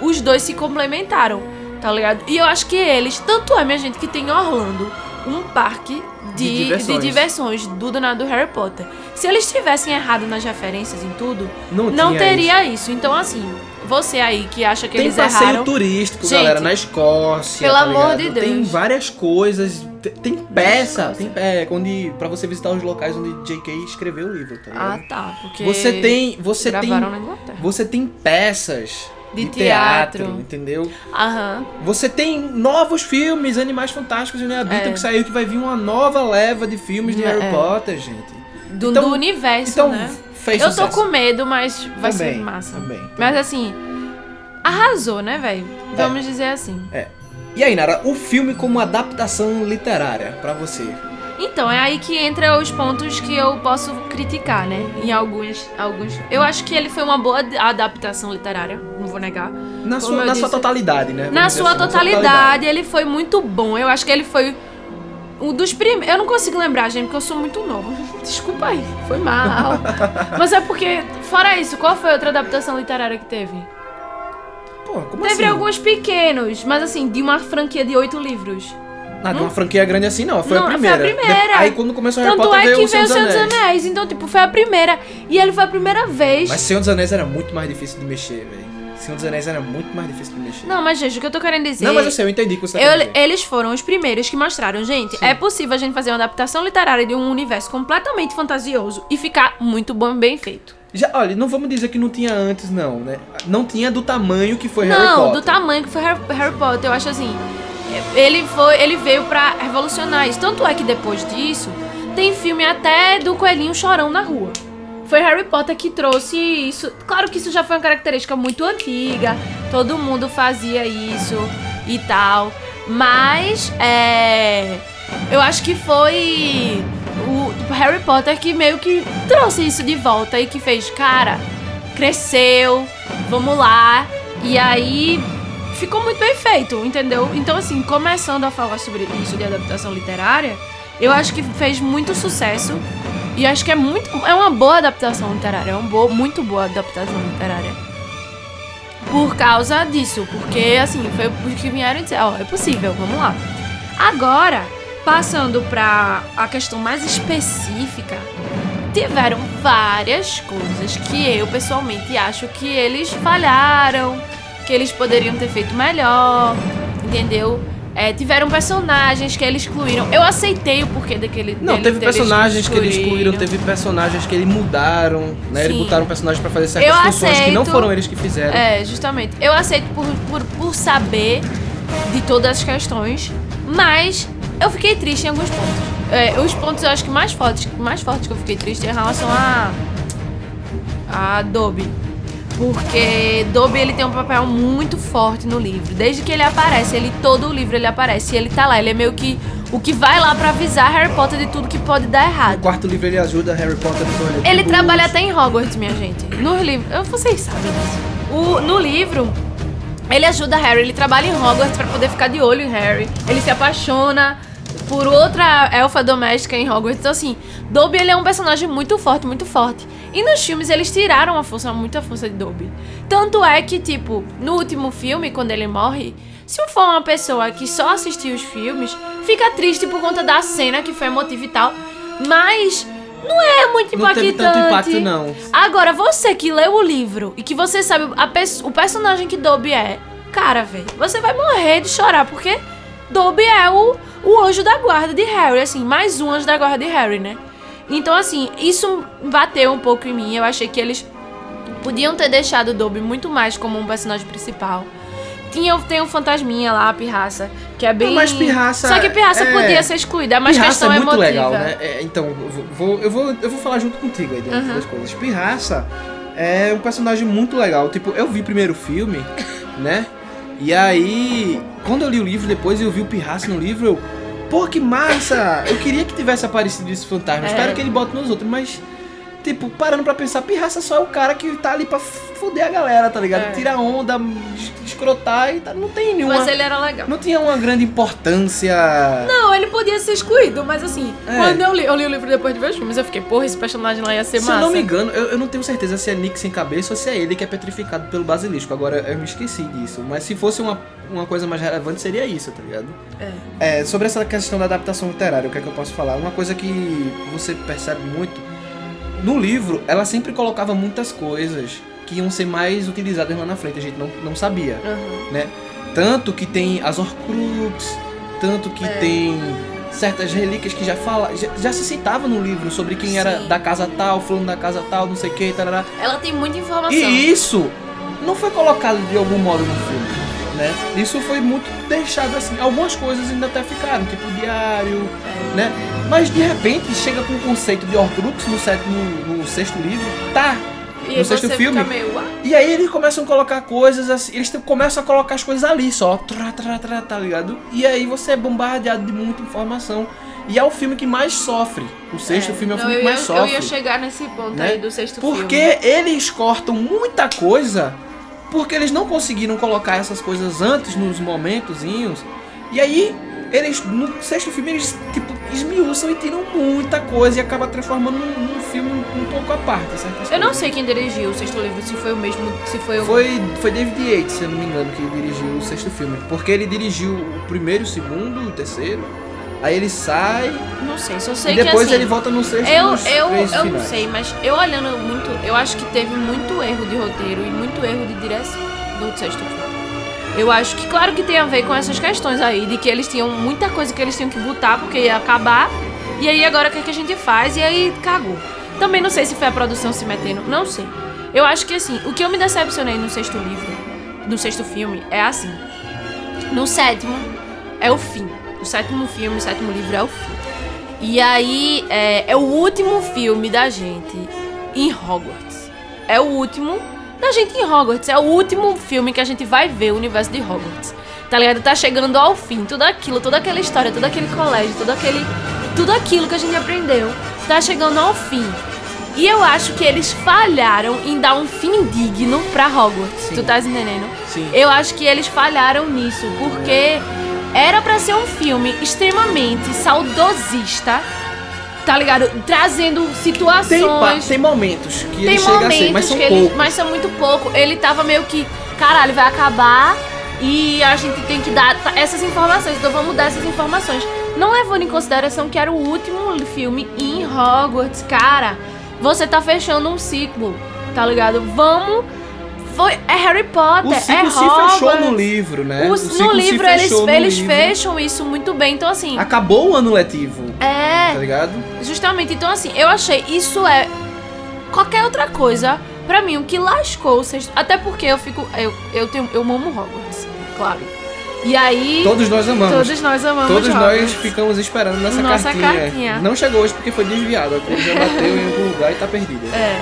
Os dois se complementaram, tá ligado? E eu acho que eles, tanto é, minha gente, que tem em Orlando um parque De de, de diversões. diversões do danado Harry Potter. Se eles tivessem errado nas referências em tudo, Não, não, teria isso. Então, assim, você aí que acha que Tem eles passeio erraram. turístico, Gente, galera, na Escócia. pelo tá amor de Tem Deus. várias coisas. Tem, tem peça, tem é, onde para você visitar os locais onde J.K. escreveu o livro, tá Ah, ligado? tá. Porque você tem, você tem, gravaram na Inglaterra. você tem peças De de, teatro, teatro. entendeu? Aham. Você tem novos filmes, Animais Fantásticos e Né Habitam, É. que saiu, que vai vir uma nova leva de filmes de É. Harry Potter, gente. Do, Então- do universo, Então, né? fez Eu tô sucesso. com medo, mas vai Também, ser massa. também, também. Mas assim, arrasou, né, velho? Vamos dizer assim. E aí, Nara, o filme como adaptação literária, pra você? Então, é aí que entra os pontos que eu posso criticar, né? Em alguns. alguns. Eu acho que ele foi uma boa ad- adaptação literária, não vou negar. Na, sua, na sua disse- totalidade, né? Na sua assim, totalidade, ele foi muito bom. Eu acho que ele foi um dos primeiros. Eu não consigo lembrar, gente, porque eu sou muito novo. <laughs> Desculpa aí, foi mal. <laughs> Mas é porque, fora isso, qual foi a outra adaptação literária que teve? Pô, como teve assim? alguns pequenos, mas assim, de uma franquia de oito livros. Ah, de uma franquia grande assim não, foi Não, a foi a primeira. primeira. Aí quando começou Harry Tanto Potter é veio que o Senhor veio o Senhor dos Anéis. Anéis. Então, tipo, foi a primeira. E ele foi a primeira vez. Mas Senhor dos Anéis era muito mais difícil de mexer, velho. Senhor dos Anéis era muito mais difícil de mexer. Não, mas, gente, o que eu tô querendo dizer. Não, mas eu sei, eu entendi o que você tá Eu- eles foram os primeiros que mostraram, gente, é possível a gente fazer uma adaptação literária de um universo completamente fantasioso e ficar muito bom, bem feito. Já, olha, não vamos dizer que não tinha antes, não, né? Não tinha do tamanho que foi Harry Não, Potter. do tamanho que foi Harry, Harry Potter, eu acho assim. Ele foi, ele veio pra revolucionar isso. Tanto é que depois disso, tem filme até do coelhinho chorão na rua. Foi Harry Potter que trouxe isso. Claro que isso já foi uma característica muito antiga. Todo mundo fazia isso e tal. Mas é, eu acho que foi o Harry Potter que meio que trouxe isso de volta e que fez, cara, cresceu, vamos lá. E aí ficou muito bem feito, entendeu? Então, assim, começando a falar sobre isso de adaptação literária, eu acho que fez muito sucesso. E acho que é muito. É uma boa adaptação literária. É uma boa, muito boa adaptação literária. Por causa disso. Porque, assim, foi os que vieram dizer, ó, é possível, vamos lá. Agora, passando pra a questão mais específica, tiveram várias coisas que eu pessoalmente acho que eles falharam, que eles poderiam ter feito melhor, entendeu? É, tiveram personagens que eles excluíram. Eu aceitei o porquê daquele. Não, teve personagens que eles excluíram, teve personagens que eles mudaram, né? Eles Sim. botaram personagens pra fazer certas Eu funções que não aceito. foram eles que fizeram. É, justamente. Eu aceito por, por, por saber de todas as questões, mas eu fiquei triste em alguns pontos. É, os pontos eu acho que mais fortes, mais fortes que eu fiquei triste é em relação a. a Dobby. Porque Dobby ele tem um papel muito forte no livro. Desde que ele aparece, ele todo o livro ele aparece e ele tá lá. Ele é meio que o que vai lá pra avisar Harry Potter de tudo que pode dar O errado. quarto livro ele ajuda Harry Potter no de Ele Quidditch. trabalha até em Hogwarts, minha gente. No livro, vocês sabem disso. O, no livro, ele ajuda Harry, ele trabalha em Hogwarts pra poder ficar de olho em Harry. Ele se apaixona por outra elfa doméstica em Hogwarts. Então, assim, Dobby ele é um personagem muito forte, muito forte. E nos filmes eles tiraram a força, muita força de Dobby. Tanto é que, tipo, no último filme, quando ele morre, se for uma pessoa que só assistiu os filmes, fica triste por conta da cena que foi emotiva e tal. Mas não é muito Não impactante. teve tanto impacto, não. Agora, você que leu o livro e que você sabe a pers- o personagem que Dobby é, cara, velho, você vai morrer de chorar, porque Dobby é o, o anjo da guarda de Harry, assim, mais um anjo da guarda de Harry, né? Então, assim, isso bateu um pouco em mim. Eu achei que eles podiam ter deixado o Dobby muito mais como um personagem principal. Tinha, tem o fantasminha lá, a pirraça, que é bem. mas Pirraça Só que pirraça é- podia ser excluída, é mais Pirraça questão é muito emotiva. legal, né? É, então, eu vou, eu, vou, eu vou falar junto contigo aí dentro Uhum. das coisas. Pirraça é um personagem muito legal. Tipo, eu vi primeiro o filme, né? E aí, quando eu li o livro depois eu vi o Pirraça no livro, eu. Pô, que massa! Eu queria que tivesse aparecido esse fantasma. É. Espero que ele bote nos outros, mas. Tipo, parando pra pensar, Pirraça só é o cara que tá ali pra foder a galera, tá ligado? É. Tirar onda, es- escrotar e tá, não tem nenhuma. Mas ele era legal. Não tinha uma grande importância. Não, ele podia ser excluído, mas assim, É. quando eu li, eu li o livro depois de ver os filmes, eu fiquei, porra, esse personagem lá ia ser Se massa. eu não me engano, eu, eu não tenho certeza se é Nick sem cabeça ou se é ele que é petrificado pelo basilisco. Agora eu me esqueci disso. Mas se fosse uma, uma coisa mais relevante, seria isso, tá ligado? É. É, sobre essa questão da adaptação literária, o que é que eu posso falar? Uma coisa que você percebe muito. No livro, ela sempre colocava muitas coisas que iam ser mais utilizadas lá na frente, a gente não, não sabia, Aham. né? Tanto que tem as Horcrux, tanto que tem certas relíquias que já fala, já, já se citava no livro sobre quem era Sim. da casa tal, fulano da casa tal, não sei o que, tarará. Ela tem muita informação. E isso não foi colocado de algum modo no filme, né? Isso foi muito deixado assim. Algumas coisas ainda até ficaram, tipo diário, É. né? Mas de repente chega com o conceito de Horcrux no, no, no sexto livro, tá? E no sexto filme. meio, "Ah, E aí eles começam a colocar coisas assim, eles começam a colocar as coisas ali só, trá, trá, trá, tá ligado? E aí você é bombardeado de muita informação. E é o filme que mais sofre. O sexto filme é o Não, filme que mais ia, sofre. Eu ia chegar nesse ponto né? aí do sexto filme. Porque eles cortam muita coisa porque eles não conseguiram colocar essas coisas antes nos momentozinhos. E aí, eles, no sexto filme, eles tipo, esmiuçam e tiram muita coisa e acaba transformando num, num filme um pouco à parte, certas Eu não sei quem dirigiu o sexto livro, se foi o mesmo, se foi o... Foi, foi David Yates, se eu não me engano, que dirigiu o sexto filme. Porque ele dirigiu o primeiro, o segundo, o terceiro. Aí ele sai Não sei, só sei e depois que assim... ele volta no sexto Eu, eu, eu não sei, mas eu olhando muito, eu acho que teve muito erro de roteiro e muito erro de direção no sexto filme. Eu acho que, claro que tem a ver com essas questões aí, de que eles tinham muita coisa que eles tinham que botar porque ia acabar, e aí agora o que, é que a gente faz? E aí cagou. Também não sei se foi a produção se metendo, não sei. Eu acho que assim, o que eu me decepcionei no sexto livro, no sexto filme, é assim. No sétimo é o fim. O sétimo filme, o sétimo livro é o fim. E aí é, é o último filme da gente em Hogwarts. É o último da gente em Hogwarts. É o último filme que a gente vai ver o universo de Hogwarts. Tá ligado? Tá chegando ao fim. Tudo aquilo, toda aquela história, todo aquele colégio, todo aquele. Tudo aquilo que a gente aprendeu. Tá chegando ao fim. E eu acho que eles falharam em dar um fim digno pra Hogwarts. Sim. Tu tá entendendo? Sim. Eu acho que eles falharam nisso, porque era pra ser um filme extremamente saudosista, tá ligado? Trazendo situações. Tem, tem momentos que Tem ele chega momentos ser, mas são que ele. poucos. Mas são muito pouco. Ele tava meio que. Caralho, vai acabar e a gente tem que dar essas informações. Então vamos dar essas informações. Não levando em consideração que era o último filme em Hogwarts, cara. Você tá fechando um ciclo, tá ligado? Vamos. Foi, é Harry Potter, O é ciclo se Hogwarts. fechou no livro, né? O- O no se livro eles, no eles livro. fecham isso muito bem. Então, assim. Acabou o ano letivo, tá É. ligado? Justamente, então assim, eu achei isso é qualquer outra coisa pra mim o que lascou sexto, até porque eu fico eu eu tenho eu amo Hogwarts, claro. E aí Todos nós amamos. todos nós amamos Todos Hogwarts. nós ficamos esperando nessa Nossa cartinha. cartinha. Não chegou hoje porque foi desviada. Já bateu em algum lugar e tá perdida. É.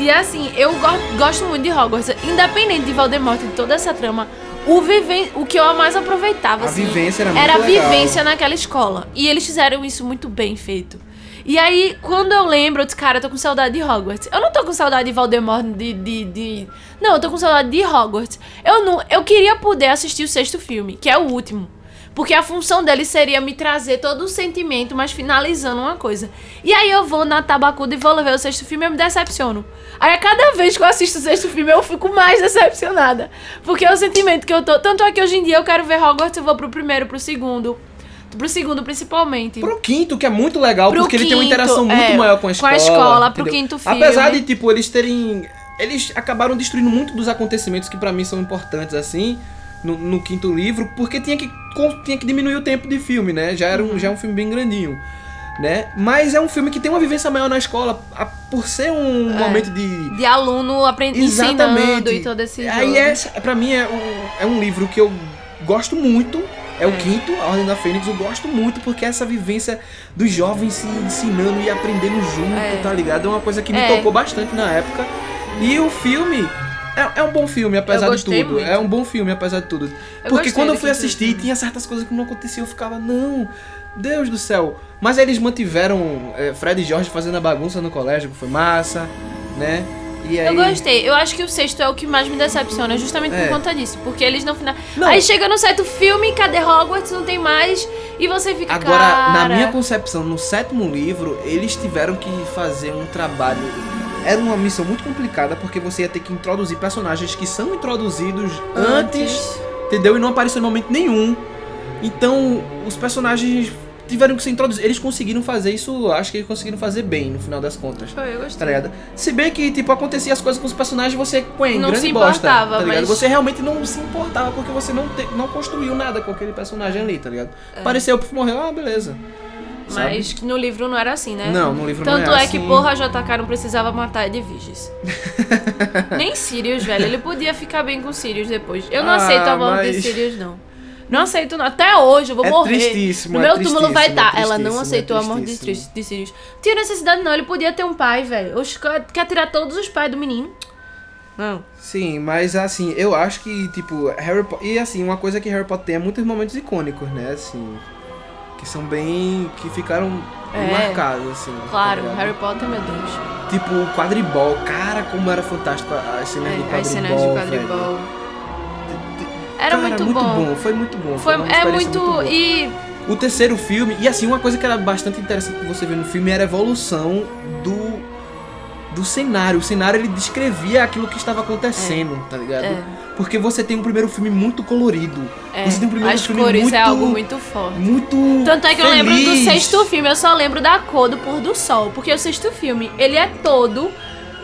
E assim, eu go- gosto muito de Hogwarts, independente de Voldemort e de toda essa trama. O, viven o que eu mais aproveitava A assim, vivência era era a legal. vivência naquela escola. E eles fizeram isso muito bem feito. E aí, quando eu lembro, eu disse, cara, eu tô com saudade de Hogwarts. Eu não tô com saudade de Voldemort, de, de, de... Não, eu tô com saudade de Hogwarts. Eu não... Eu queria poder assistir o sexto filme, que é o último. Porque a função dele seria me trazer todo o sentimento, mas finalizando uma coisa. E aí eu vou na Tabacuda e vou ver o sexto filme e eu me decepciono. Aí a cada vez que eu assisto o sexto filme eu fico mais decepcionada. Porque é o sentimento que eu tô. Tanto é que hoje em dia eu quero ver Hogwarts, eu vou pro primeiro, pro segundo. Pro segundo, principalmente. Pro quinto, que é muito legal, Pro porque ele tem uma quinto, interação muito é, maior com a com a escola. escola, pro entendeu? quinto filme. Apesar de, tipo, eles terem. Eles acabaram destruindo muito dos acontecimentos que pra mim são importantes, assim, no, no quinto livro, porque tinha que, tinha que diminuir o tempo de filme, né? Já era um, já é um filme bem grandinho. Né? Mas é um filme que tem uma vivência maior na escola, a- por ser um É. momento de, De aluno aprendendo, ensinando e todo esse Aí é, pra mim é um, é um livro que eu gosto muito. É, o É. quinto, A Ordem da Fênix, eu gosto muito porque é essa vivência dos jovens se ensinando e aprendendo junto, É. tá ligado? É uma coisa que me É. tocou bastante na época. E o filme é, é um bom filme, apesar de tudo. muito. É um bom filme, apesar de tudo. Eu porque quando eu fui assistir, filme. tinha certas coisas que não aconteciam. Eu ficava, não, Deus do céu. Mas eles mantiveram é, Fred e Jorge fazendo a bagunça no colégio, que foi massa, né? Aí... Eu gostei. Eu acho que o sexto é o que mais me decepciona, justamente É. por conta disso. Porque eles não final. Não. Aí chega no certo filme, cadê Hogwarts? Não tem mais. E você fica. Agora, cara... na minha concepção, no sétimo livro, eles tiveram que fazer um trabalho. Era uma missão muito complicada, porque você ia ter que introduzir personagens que são introduzidos antes, entendeu? E não apareceram em momento nenhum. Então, os personagens tiveram que ser introduzidos. Eles conseguiram fazer isso, acho que eles conseguiram fazer bem, no final das contas. Foi, eu Tá gostei. ligado? Se bem que, tipo, acontecia as coisas com os personagens, você, ué, Não grande se bosta, importava, tá ligado? mas- Você realmente não se importava, porque você não, te- não construiu nada com aquele personagem ali, tá ligado? Apareceu, morreu, ah, beleza. Sabe? É. Mas no livro não era assim, né? Não, no livro Tanto não é, é, que, assim. porra, JK não precisava matar Edviges. <laughs> Nem Sirius, velho. Ele podia ficar bem com Sirius depois. Eu não Ah, aceito a morte de mas- Sirius, não. Não aceito, não. Até hoje, eu vou É morrer. tristíssimo, No é meu túmulo vai estar. é Ela não tristíssimo, aceitou é a morte de, de Sirius. Tinha necessidade, não. Ele podia ter um pai, velho. Quer tirar todos os pais do menino. Não. Sim, mas assim, eu acho que, tipo, Harry Potter. E assim, uma coisa que Harry Potter tem é muitos momentos icônicos, né? Assim. Que são bem. que ficaram É. marcados, assim. tá Claro, ligado? Harry Potter, meu Deus. Tipo, o quadribol. Cara, como era fantástico as cenas de É, quadribol. as cenas de quadribol. Era Cara, muito, muito bom. Foi muito bom. Foi, uma é muito. boa. e O terceiro filme, e assim, uma coisa que era bastante interessante que você vê no filme era a evolução do do cenário. O cenário ele descrevia aquilo que estava acontecendo, tá ligado? É. Porque você tem um primeiro filme muito colorido. É, Você tem um primeiro as filme cores muito é algo muito forte. muito Tanto é que eu lembro do feliz. sexto filme, eu só lembro da cor do pôr do sol. Porque o sexto filme, ele é todo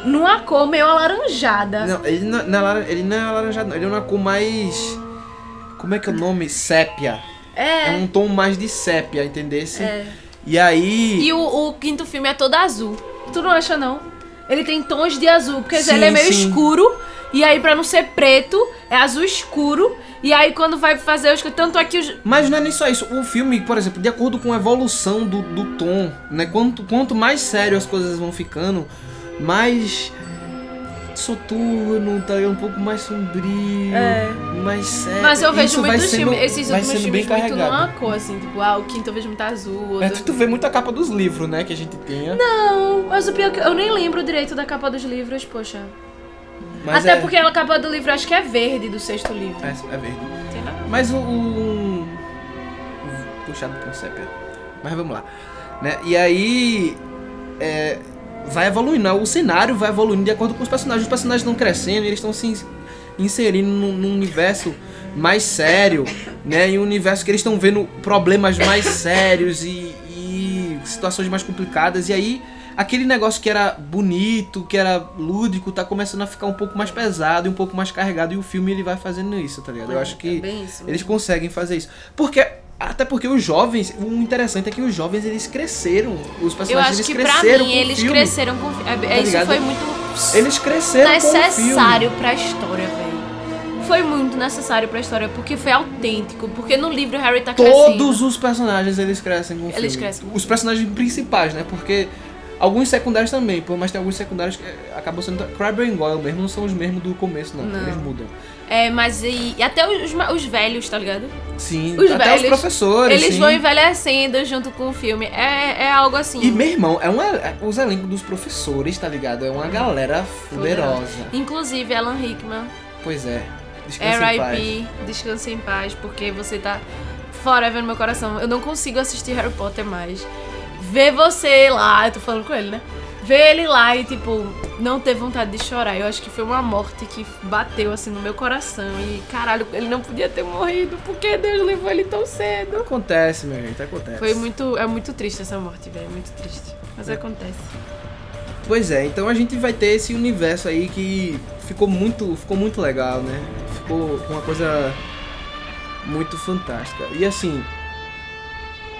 numa cor meio alaranjada. Não, ele não, não é ele não é alaranjado, não. Ele é uma cor mais. Como é que é o nome? Sépia. É, É. um tom mais de sépia, entendesse? É. E aí. E o, o quinto filme é todo azul. Tu não acha, não? Ele tem tons de azul, porque Sim, ele é meio sim. escuro. E aí, pra não ser preto, é azul escuro. E aí, quando vai fazer os. Tanto é que os. Mas não é nem só isso. O filme, por exemplo, de acordo com a evolução do, do tom, né? Quanto, quanto mais sério as coisas vão ficando, mais soturno, tá ligado? Um pouco mais sombrio, É. mais sério. Mas eu vejo vai muitos filmes, esses últimos sendo bem filmes muito numa cor, assim. Tipo, ah, o quinto eu vejo muito azul. É, tu, tu vê muito a capa dos livros, né? Que a gente tinha. Não, mas o pior é que eu nem lembro direito da capa dos livros, poxa. Mas Até é, porque a capa do livro acho que é verde do sexto livro. É, é verde. Sei lá. Mas o. o- puxado com sépia. Mas vamos lá. Né? E aí. é, vai evoluindo. né? O cenário vai evoluindo de acordo com os personagens. Os personagens estão crescendo e eles estão se ins- inserindo num, num universo mais sério, né? Em um universo que eles estão vendo problemas mais sérios e, e situações mais complicadas. E aí. Aquele negócio que era bonito, que era lúdico, tá começando a ficar um pouco mais pesado e um pouco mais carregado. E o filme ele vai fazendo isso, tá ligado? Eu acho que É eles conseguem fazer isso. Porque. Até porque os jovens, o interessante é que os jovens eles cresceram. Os Eu personagens acho que eles pra cresceram mim com eles filme. cresceram com. É, é, isso foi muito Eles cresceram necessário filme. pra história, velho. Foi muito necessário pra história, porque foi autêntico. Porque no livro o Harry tá crescendo. Todos os personagens eles crescem com o Eles filme. crescem. Os personagens principais, né? Porque alguns secundários também, pô, mas tem alguns secundários que eh, acabam sendo Crabbe e Goyle mesmo, não são os mesmos do começo, não. Não. Eles mudam. É, mas e, e até os, os velhos, tá ligado? Sim, Os até velhos, os professores. Eles sim. vão envelhecendo junto com o filme. É, é algo assim. E meu irmão, é uma, é- os elencos dos professores, tá ligado? É uma galera fuderosa. Inclusive Alan Rickman, Pois é. Descansa em paz. R.I.P., descanse em paz, porque você tá forever no meu coração. Eu não consigo assistir Harry Potter mais. Ver você lá, eu tô falando com ele, né? Ver ele lá e, tipo, não ter vontade de chorar. Eu acho que foi uma morte que bateu, assim, no meu coração. E, caralho, ele não podia ter morrido. porque Deus levou ele tão cedo? Acontece, meu gente, acontece. Foi muito... É muito triste essa morte, velho. É muito triste. Mas acontece. Pois é, então a gente vai ter esse universo aí que ficou muito, ficou muito legal, né? Ficou uma coisa muito fantástica. E assim,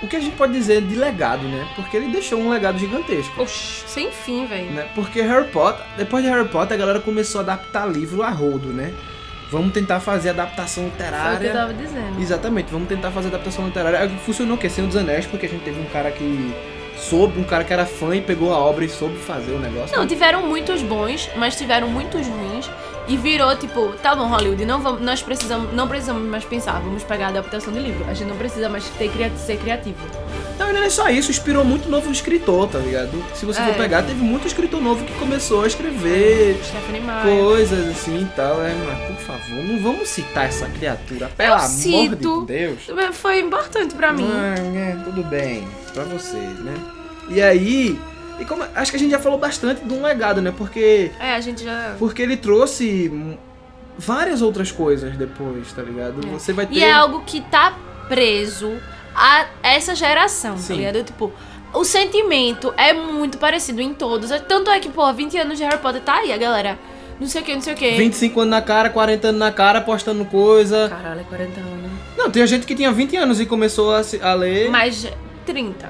o que a gente pode dizer de legado, né? Porque ele deixou um legado gigantesco. Oxi, sem fim, velho. Né? Porque Harry Potter, depois de Harry Potter, a galera começou a adaptar livro a rodo, né? Vamos tentar fazer adaptação Foi o que eu literária. tava dizendo. Exatamente, vamos tentar fazer adaptação literária. É o que Funcionou que Senhor dos Anéis, porque a gente teve um cara que soube, um cara que era fã e pegou a obra e soube fazer o negócio. Não, tiveram muitos bons, mas tiveram muitos ruins. E virou tipo, tá bom, Hollywood, não vamos, nós precisamos, não precisamos mais pensar, vamos pegar a adaptação de livro. A gente não precisa mais ter, ser criativo. Não, e não é só isso, inspirou muito novo escritor, tá ligado? Se você É. for pegar, teve muito escritor novo que começou a escrever Meyer. coisas assim e tal. É, mas por favor, não vamos citar essa criatura, pelo amor cito. de Deus. Foi importante pra mim. Ah, é, tudo bem, pra vocês, né? E aí, e como, acho que a gente já falou bastante de um legado, né? Porque, É, a gente já. porque ele trouxe várias outras coisas depois, tá ligado? É. Você vai ter. E é algo que tá preso a essa geração, Sim. tá ligado? Tipo, o sentimento é muito parecido em todos. Tanto é que, pô, 20 anos de Harry Potter tá aí, a galera. Não sei o que, não sei o que. 25 anos na cara, 40 anos na cara, postando coisa. Caralho, é 40 anos. Não, tem gente que tinha 20 anos e começou a, a ler. Mais 30.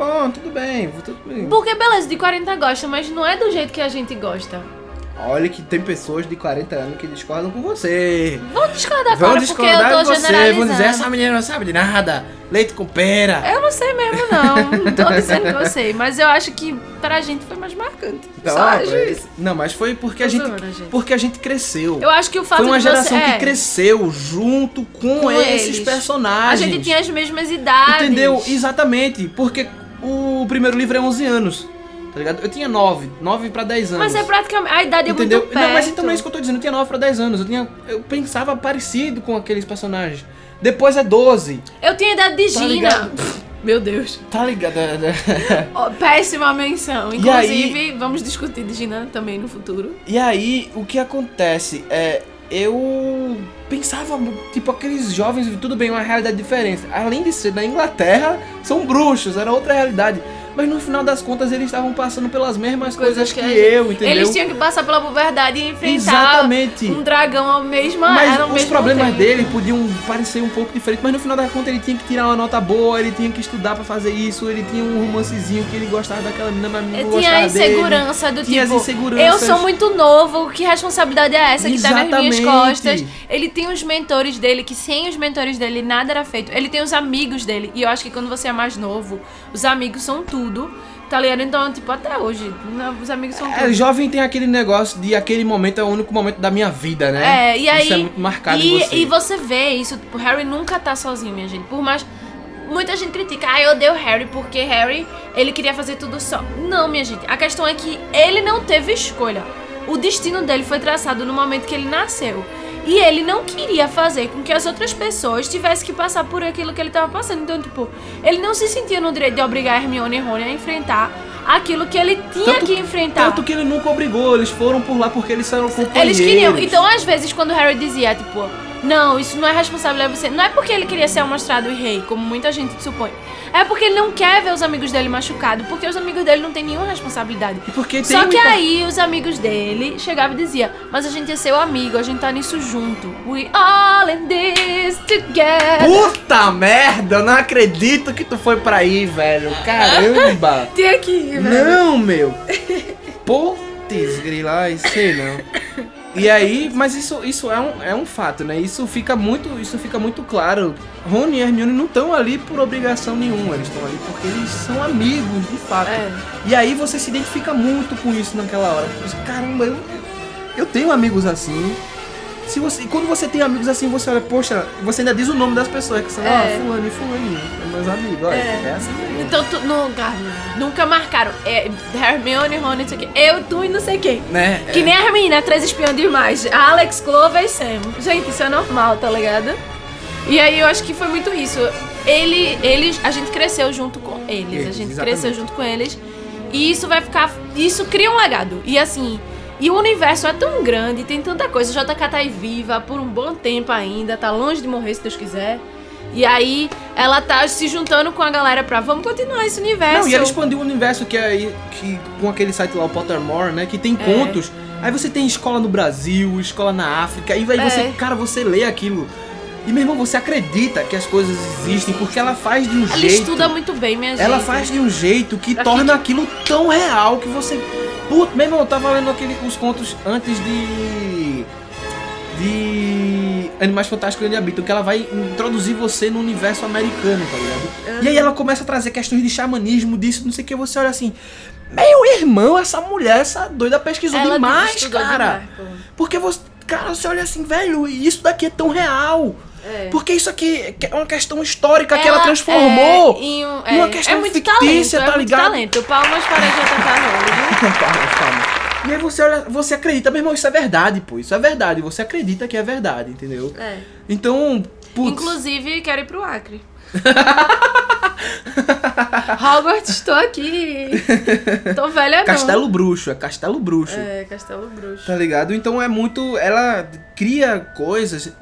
Bom, tudo bem, tudo bem. Porque, beleza, de 40 gosta, mas não é do jeito que a gente gosta. Olha que tem pessoas de 40 anos que discordam com você. Vou discordar, Vão cara, porque eu discordar tô você, generalizando. vão dizer, essa menina não sabe de nada. Leite com pera. Eu não sei mesmo, não. Não tô dizendo que eu sei. Mas eu acho que pra gente foi mais marcante. Não, Só isso. não, mas foi porque a gente, zoando, gente. porque a gente cresceu. Eu acho que o fato Foi uma geração você... que é, cresceu junto com, Com esses eles. A personagens. gente tinha as mesmas idades. Entendeu? Exatamente. Porque o primeiro livro é 11 anos. Tá ligado? Eu tinha 9, 9 pra 10 anos. Mas é praticamente... A idade é Entendeu? muito perto. Não, mas então não é isso que eu tô dizendo. Eu tinha 9 pra 10 anos. Eu, tinha, eu pensava parecido com aqueles personagens. Depois é 12. Eu tinha a idade de Tá Gina. Meu Deus. Tá ligado? <laughs> Péssima menção. Inclusive, vamos discutir de Gina também no futuro. E aí, o que acontece é. Eu pensava, tipo, aqueles jovens, tudo bem, uma realidade diferente. Além de ser da Inglaterra, são bruxos, era outra realidade. Mas no final das contas eles estavam passando pelas mesmas coisas, Coisas que, que gente- eu, entendeu? Eles tinham que passar pela puberdade e enfrentar Exatamente. um dragão ao mesmo Mas era os problemas tempo. dele podiam parecer um pouco diferentes, mas no final das contas ele tinha que tirar uma nota boa, ele tinha que estudar pra fazer isso, ele tinha um romancezinho que ele gostava daquela menina, mas não Tinha a gostava dele. insegurança do Tinha as tipo, inseguranças. eu sou muito novo, que responsabilidade é essa que tá nas minhas Exatamente. costas? Ele tem os mentores dele, que sem os mentores dele nada era feito. Ele tem os amigos dele, e eu acho que quando você é mais novo, os amigos são tudo, tá ligado? Então, tipo, até hoje, né, os amigos são É, tudo. jovem tem aquele negócio de aquele momento é o único momento da minha vida, né? É, e aí. Isso é muito marcado e, você. e você vê isso, tipo, o Harry nunca tá sozinho, minha gente. Por mais. Muita gente critica, ah, eu odeio Harry porque Harry, ele queria fazer tudo só. Não, minha gente. A questão é que ele não teve escolha. O destino dele foi traçado no momento que ele nasceu. E ele não queria fazer com que as outras pessoas tivessem que passar por aquilo que ele tava passando. Então, tipo, ele não se sentia no direito de obrigar Hermione e Rony a enfrentar aquilo que ele tinha Tanto- que enfrentar. Tanto que ele nunca obrigou, eles foram por lá porque eles eram companheiros. Eles queriam. Então, às vezes, quando Harry dizia, tipo, não, isso não é responsabilidade de você. Não é porque ele queria ser amostrado e rei, como muita gente supõe. É porque ele não quer ver os amigos dele machucados, porque os amigos dele não têm nenhuma responsabilidade. E porque tem Só que muita- aí os amigos dele chegavam e diziam, mas a gente é seu amigo, a gente tá nisso junto. We all in this together. Puta merda, eu não acredito que tu foi pra aí, velho. Caramba. <laughs> Tem aqui, velho. não, meu. Putz, grila, ai, sei não. E aí, mas isso, isso é, um, é um fato, né? Isso fica muito, isso fica muito claro. Rony e Hermione não estão ali por obrigação nenhuma, eles estão ali porque eles são amigos, de fato. É. E aí você se identifica muito com isso naquela hora. Porque, você, caramba, eu, eu tenho amigos assim. Se você, e quando você tem amigos assim, você olha, poxa, você ainda diz o nome das pessoas, que são, É. ah, fulano e fulaninho, são meus amigos, olha, É. é, assim mesmo. Então, tu, nunca, nunca marcaram. É, Hermione, Rony, isso aqui. Eu, tu e não sei quem. Né? Que nem a Hermina, três espiões demais. Alex, Clover e Sam. Gente, isso é normal, tá ligado? E aí eu acho que foi muito isso. Ele, eles, a gente cresceu junto com eles. Eles, a gente exatamente. cresceu junto com eles. E isso vai ficar. Isso cria um legado. E assim. E o universo é tão grande, tem tanta coisa. A JK tá aí viva por um bom tempo ainda, tá longe de morrer se Deus quiser. E aí ela tá se juntando com a galera pra vamos continuar esse universo. Não, e ela expandiu o universo que é aí, que, com aquele site lá, o Pottermore, né? Que tem É. contos. Aí você tem escola no Brasil, escola na África, e aí É. você, cara, você lê aquilo. E meu irmão, você acredita que as coisas existem, porque ela faz de um Ela jeito. estuda muito bem, minha gente. Ela faz de um jeito que torna aquilo tão real que você. Puta, meu irmão, eu tava lendo aquele, os contos antes de. De. Animais Fantásticos onde habitam, que ela vai introduzir você no universo americano, tá ligado? E aí ela começa a trazer questões de xamanismo, disso, não sei o que, você olha assim. Meu irmão, essa mulher, essa doida pesquisou Ela demais, cara. demais. Porque você. Cara, você olha assim, velho, isso daqui é tão real. É. Porque isso aqui é uma questão histórica que ela Ela transformou. é em um- numa é, questão é muito fictícia, talento, tá é muito ligado? talento. Palmas para a JK Rowling. calma, <laughs> calma. E aí você olha, você acredita, meu irmão, isso é verdade, pô. Isso é verdade. Você acredita que é verdade, entendeu? É. Então, putz. Inclusive, quero ir pro Acre. <laughs> Hogwarts, estou aqui. <laughs> Tô velha não. Castelo Bruxo, é Castelo Bruxo. É, Castelo Bruxo. Tá ligado? Então é muito. Ela cria coisas.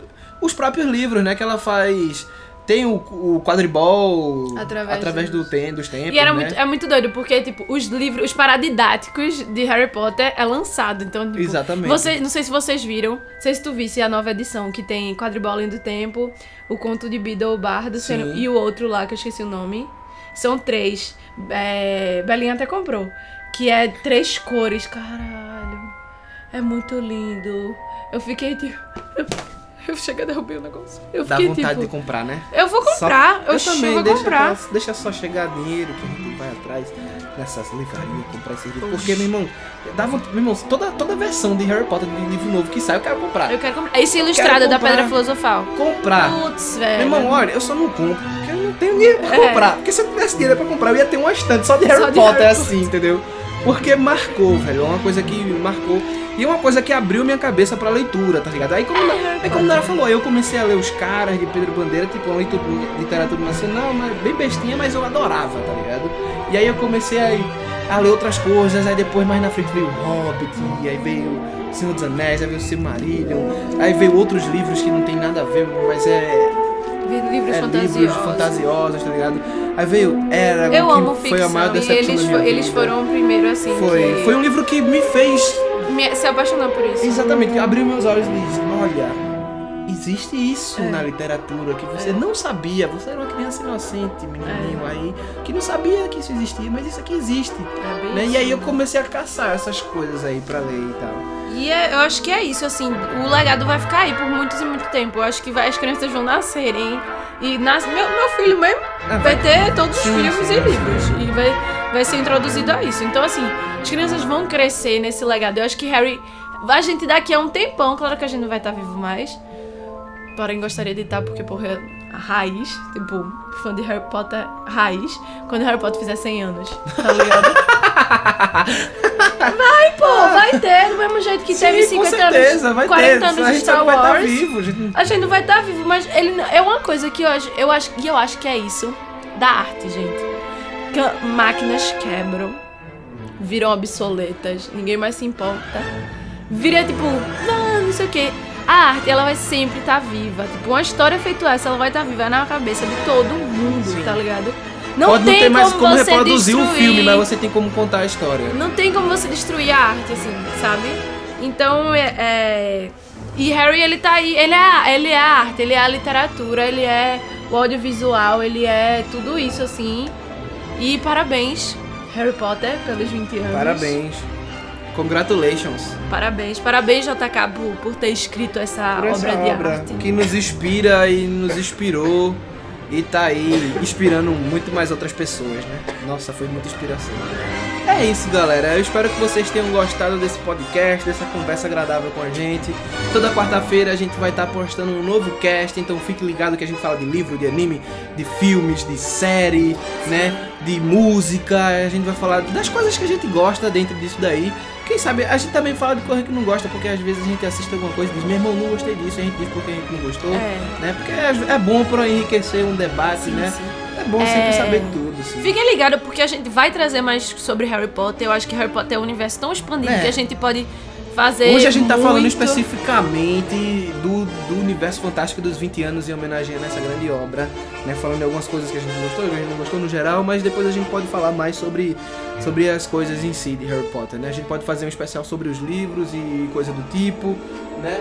Os próprios livros, né? Que ela faz. Tem o, o quadribol Através do dos- tem, dos tempos. E era né? muito, é muito doido, porque, tipo, os livros, os paradidáticos de Harry Potter é lançado. Então, tipo, Exatamente. Você, não sei se vocês viram, não sei se tu visse a nova edição, que tem Quadribol Além do Tempo, o conto de Beedle Bardo Sim. e o outro lá, que eu esqueci o nome. São três. É, Belinha até comprou. Que é três cores. Caralho. É muito lindo. Eu fiquei tipo. Eu, eu cheguei a derrubar o negócio. Eu Dá fiquei vontade tipo. de comprar, né? Eu vou comprar. Só- eu, também, vou deixa, comprar. Deixa só chegar dinheiro que a gente vai atrás nessas livrarias, comprar esses livros. Porque, meu irmão, vontade, meu irmão, toda, toda versão de Harry Potter, de livro novo que sai, eu quero comprar. Eu quero comprar. Esse ilustrado da. Pedra Filosofal. Comprar. Putz, Meu velho. irmão, olha, eu só não compro porque eu não tenho dinheiro pra É. comprar. Porque se eu tivesse dinheiro pra comprar, eu ia ter uma estante só de Harry Só de Potter Harry assim, entendeu? Porque marcou, velho. É uma coisa que marcou. E uma coisa que abriu minha cabeça pra leitura, tá ligado? Aí como, aí, como Nara falou, eu comecei a ler os caras de Pedro Bandeira, tipo, uma leitura, literatura nacional, mas bem bestinha, mas eu adorava, tá ligado? E aí eu comecei a, a ler outras coisas, aí depois mais na frente veio o Hobbit, aí veio Senhor dos Anéis, aí veio o Silmarillion, aí veio outros livros que não tem nada a ver, mas é livros é, fantasiosos. livros fantasiosos, tá ligado? Aí veio Eragon, Eu amo foi ficção a maior e decepção eles, eles foram o primeiro, assim, Foi, que foi um livro que me fez me- se apaixonar por isso. exatamente, abriu meus olhos e disse, olha, existe isso É. na literatura que você É. não sabia, você era uma criança inocente, menininho aí, que não sabia que isso existia, mas isso aqui existe. É Né? isso. E aí eu comecei a caçar essas coisas aí pra ler e tal. E é- eu acho que é isso, assim, o legado vai ficar aí por muitos e muito tempo. Eu acho que vai- as crianças vão nascerem. E nas, meu, meu filho mesmo Ah, vai ter todos os Sim, filmes sim, e sim. livros. E vai, vai ser introduzido a isso. Então, assim, as crianças vão crescer nesse legado. Eu acho que Harry. A gente daqui a um tempão, claro que a gente não vai estar vivo mais. Porém, gostaria de estar, porque, porra, a raiz, tipo, fã de Harry Potter raiz, quando Harry Potter fizer 100 anos, tá ligado? <laughs> vai, pô, vai ter, do mesmo jeito que teve Sim, com 50 certeza, anos, vai 40 ter. anos a de gente Star só vai estar Wars. vivo. A gente... A gente não vai estar vivo, mas ele não- é uma coisa que eu acho, eu acho, e eu acho que é isso da arte, gente. Que máquinas quebram, viram obsoletas, ninguém mais se importa. Vira tipo, não, não sei o que. A arte, ela vai sempre estar viva. Tipo, uma história feita essa, ela vai estar viva na cabeça de todo mundo, Sim. tá ligado? Não Pode tem não ter mais como, como você reproduzir o destruir- filme, mas você tem como contar a história. não tem como você destruir a arte, assim, sabe? Então, é, é- E Harry, ele tá aí, ele é, a- ele é a arte, ele é a literatura, ele é o audiovisual, ele é tudo isso, assim. E parabéns, Harry Potter, pelos 20 anos. Parabéns. Congratulations. Parabéns, parabéns, JK, por, por ter escrito essa por essa obra de obra arte. que nos inspira e nos inspirou e tá aí inspirando muito mais outras pessoas, né? Nossa, foi muita inspiração. É isso, galera. Eu espero que vocês tenham gostado desse podcast, dessa conversa agradável com a gente. Toda quarta-feira a gente vai estar postando um novo cast, então fique ligado que a gente fala de livro, de anime, de filmes, de série, né? De música. A gente vai falar das coisas que a gente gosta dentro disso daí. Quem sabe a gente também fala de coisa que não gosta, porque às vezes a gente assiste alguma coisa e diz, meu irmão, não gostei disso, a gente diz porque a gente não gostou, É. né? Porque é, é bom pra enriquecer um debate, Sim, né? sim. É bom sempre É. saber tudo, assim. Fiquem ligados, porque a gente vai trazer mais sobre Harry Potter. Eu acho que Harry Potter é um universo tão expandido É. que a gente pode fazer. Hoje a gente tá falando muito. especificamente do, do universo fantástico dos 20 anos e homenageando essa grande obra, né? Falando de algumas coisas que a gente gostou, que a gente não gostou no geral, mas depois a gente pode falar mais sobre, sobre as coisas em si de Harry Potter, né? A gente pode fazer um especial sobre os livros e coisa do tipo, né?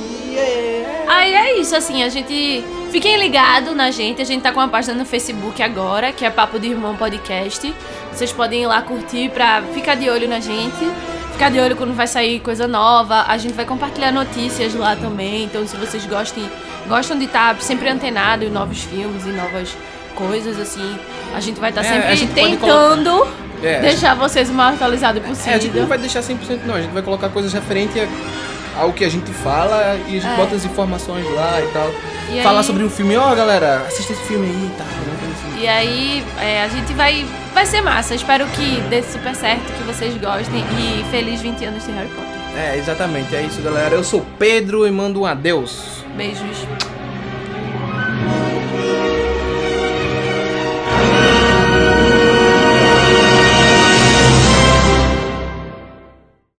E é... Aí é isso, assim, a gente. Fiquem ligados na gente. A gente tá com uma página no Facebook agora, que é Papo de Irmão Podcast. Vocês podem ir lá curtir pra ficar de olho na gente. Ficar de olho quando vai sair coisa nova. A gente vai compartilhar notícias lá também. Então, se vocês gostem, gostam de estar sempre antenado em novos filmes e novas coisas, assim, a gente vai estar É, sempre tentando É, deixar vocês o mais atualizados É, a possível. gente não vai deixar 100% não, a gente vai colocar coisas referentes a- ao que a gente fala e a gente É. bota as informações lá e tal. E aí- Falar sobre um filme, ó galera, assista esse filme aí, tá? alguma coisa assim. E aí, é, a gente vai. Vai ser massa. Espero que dê super certo, que vocês gostem. E feliz 20 anos de Harry Potter. É, exatamente, é isso galera. Eu sou Pedro e mando um adeus. Beijos.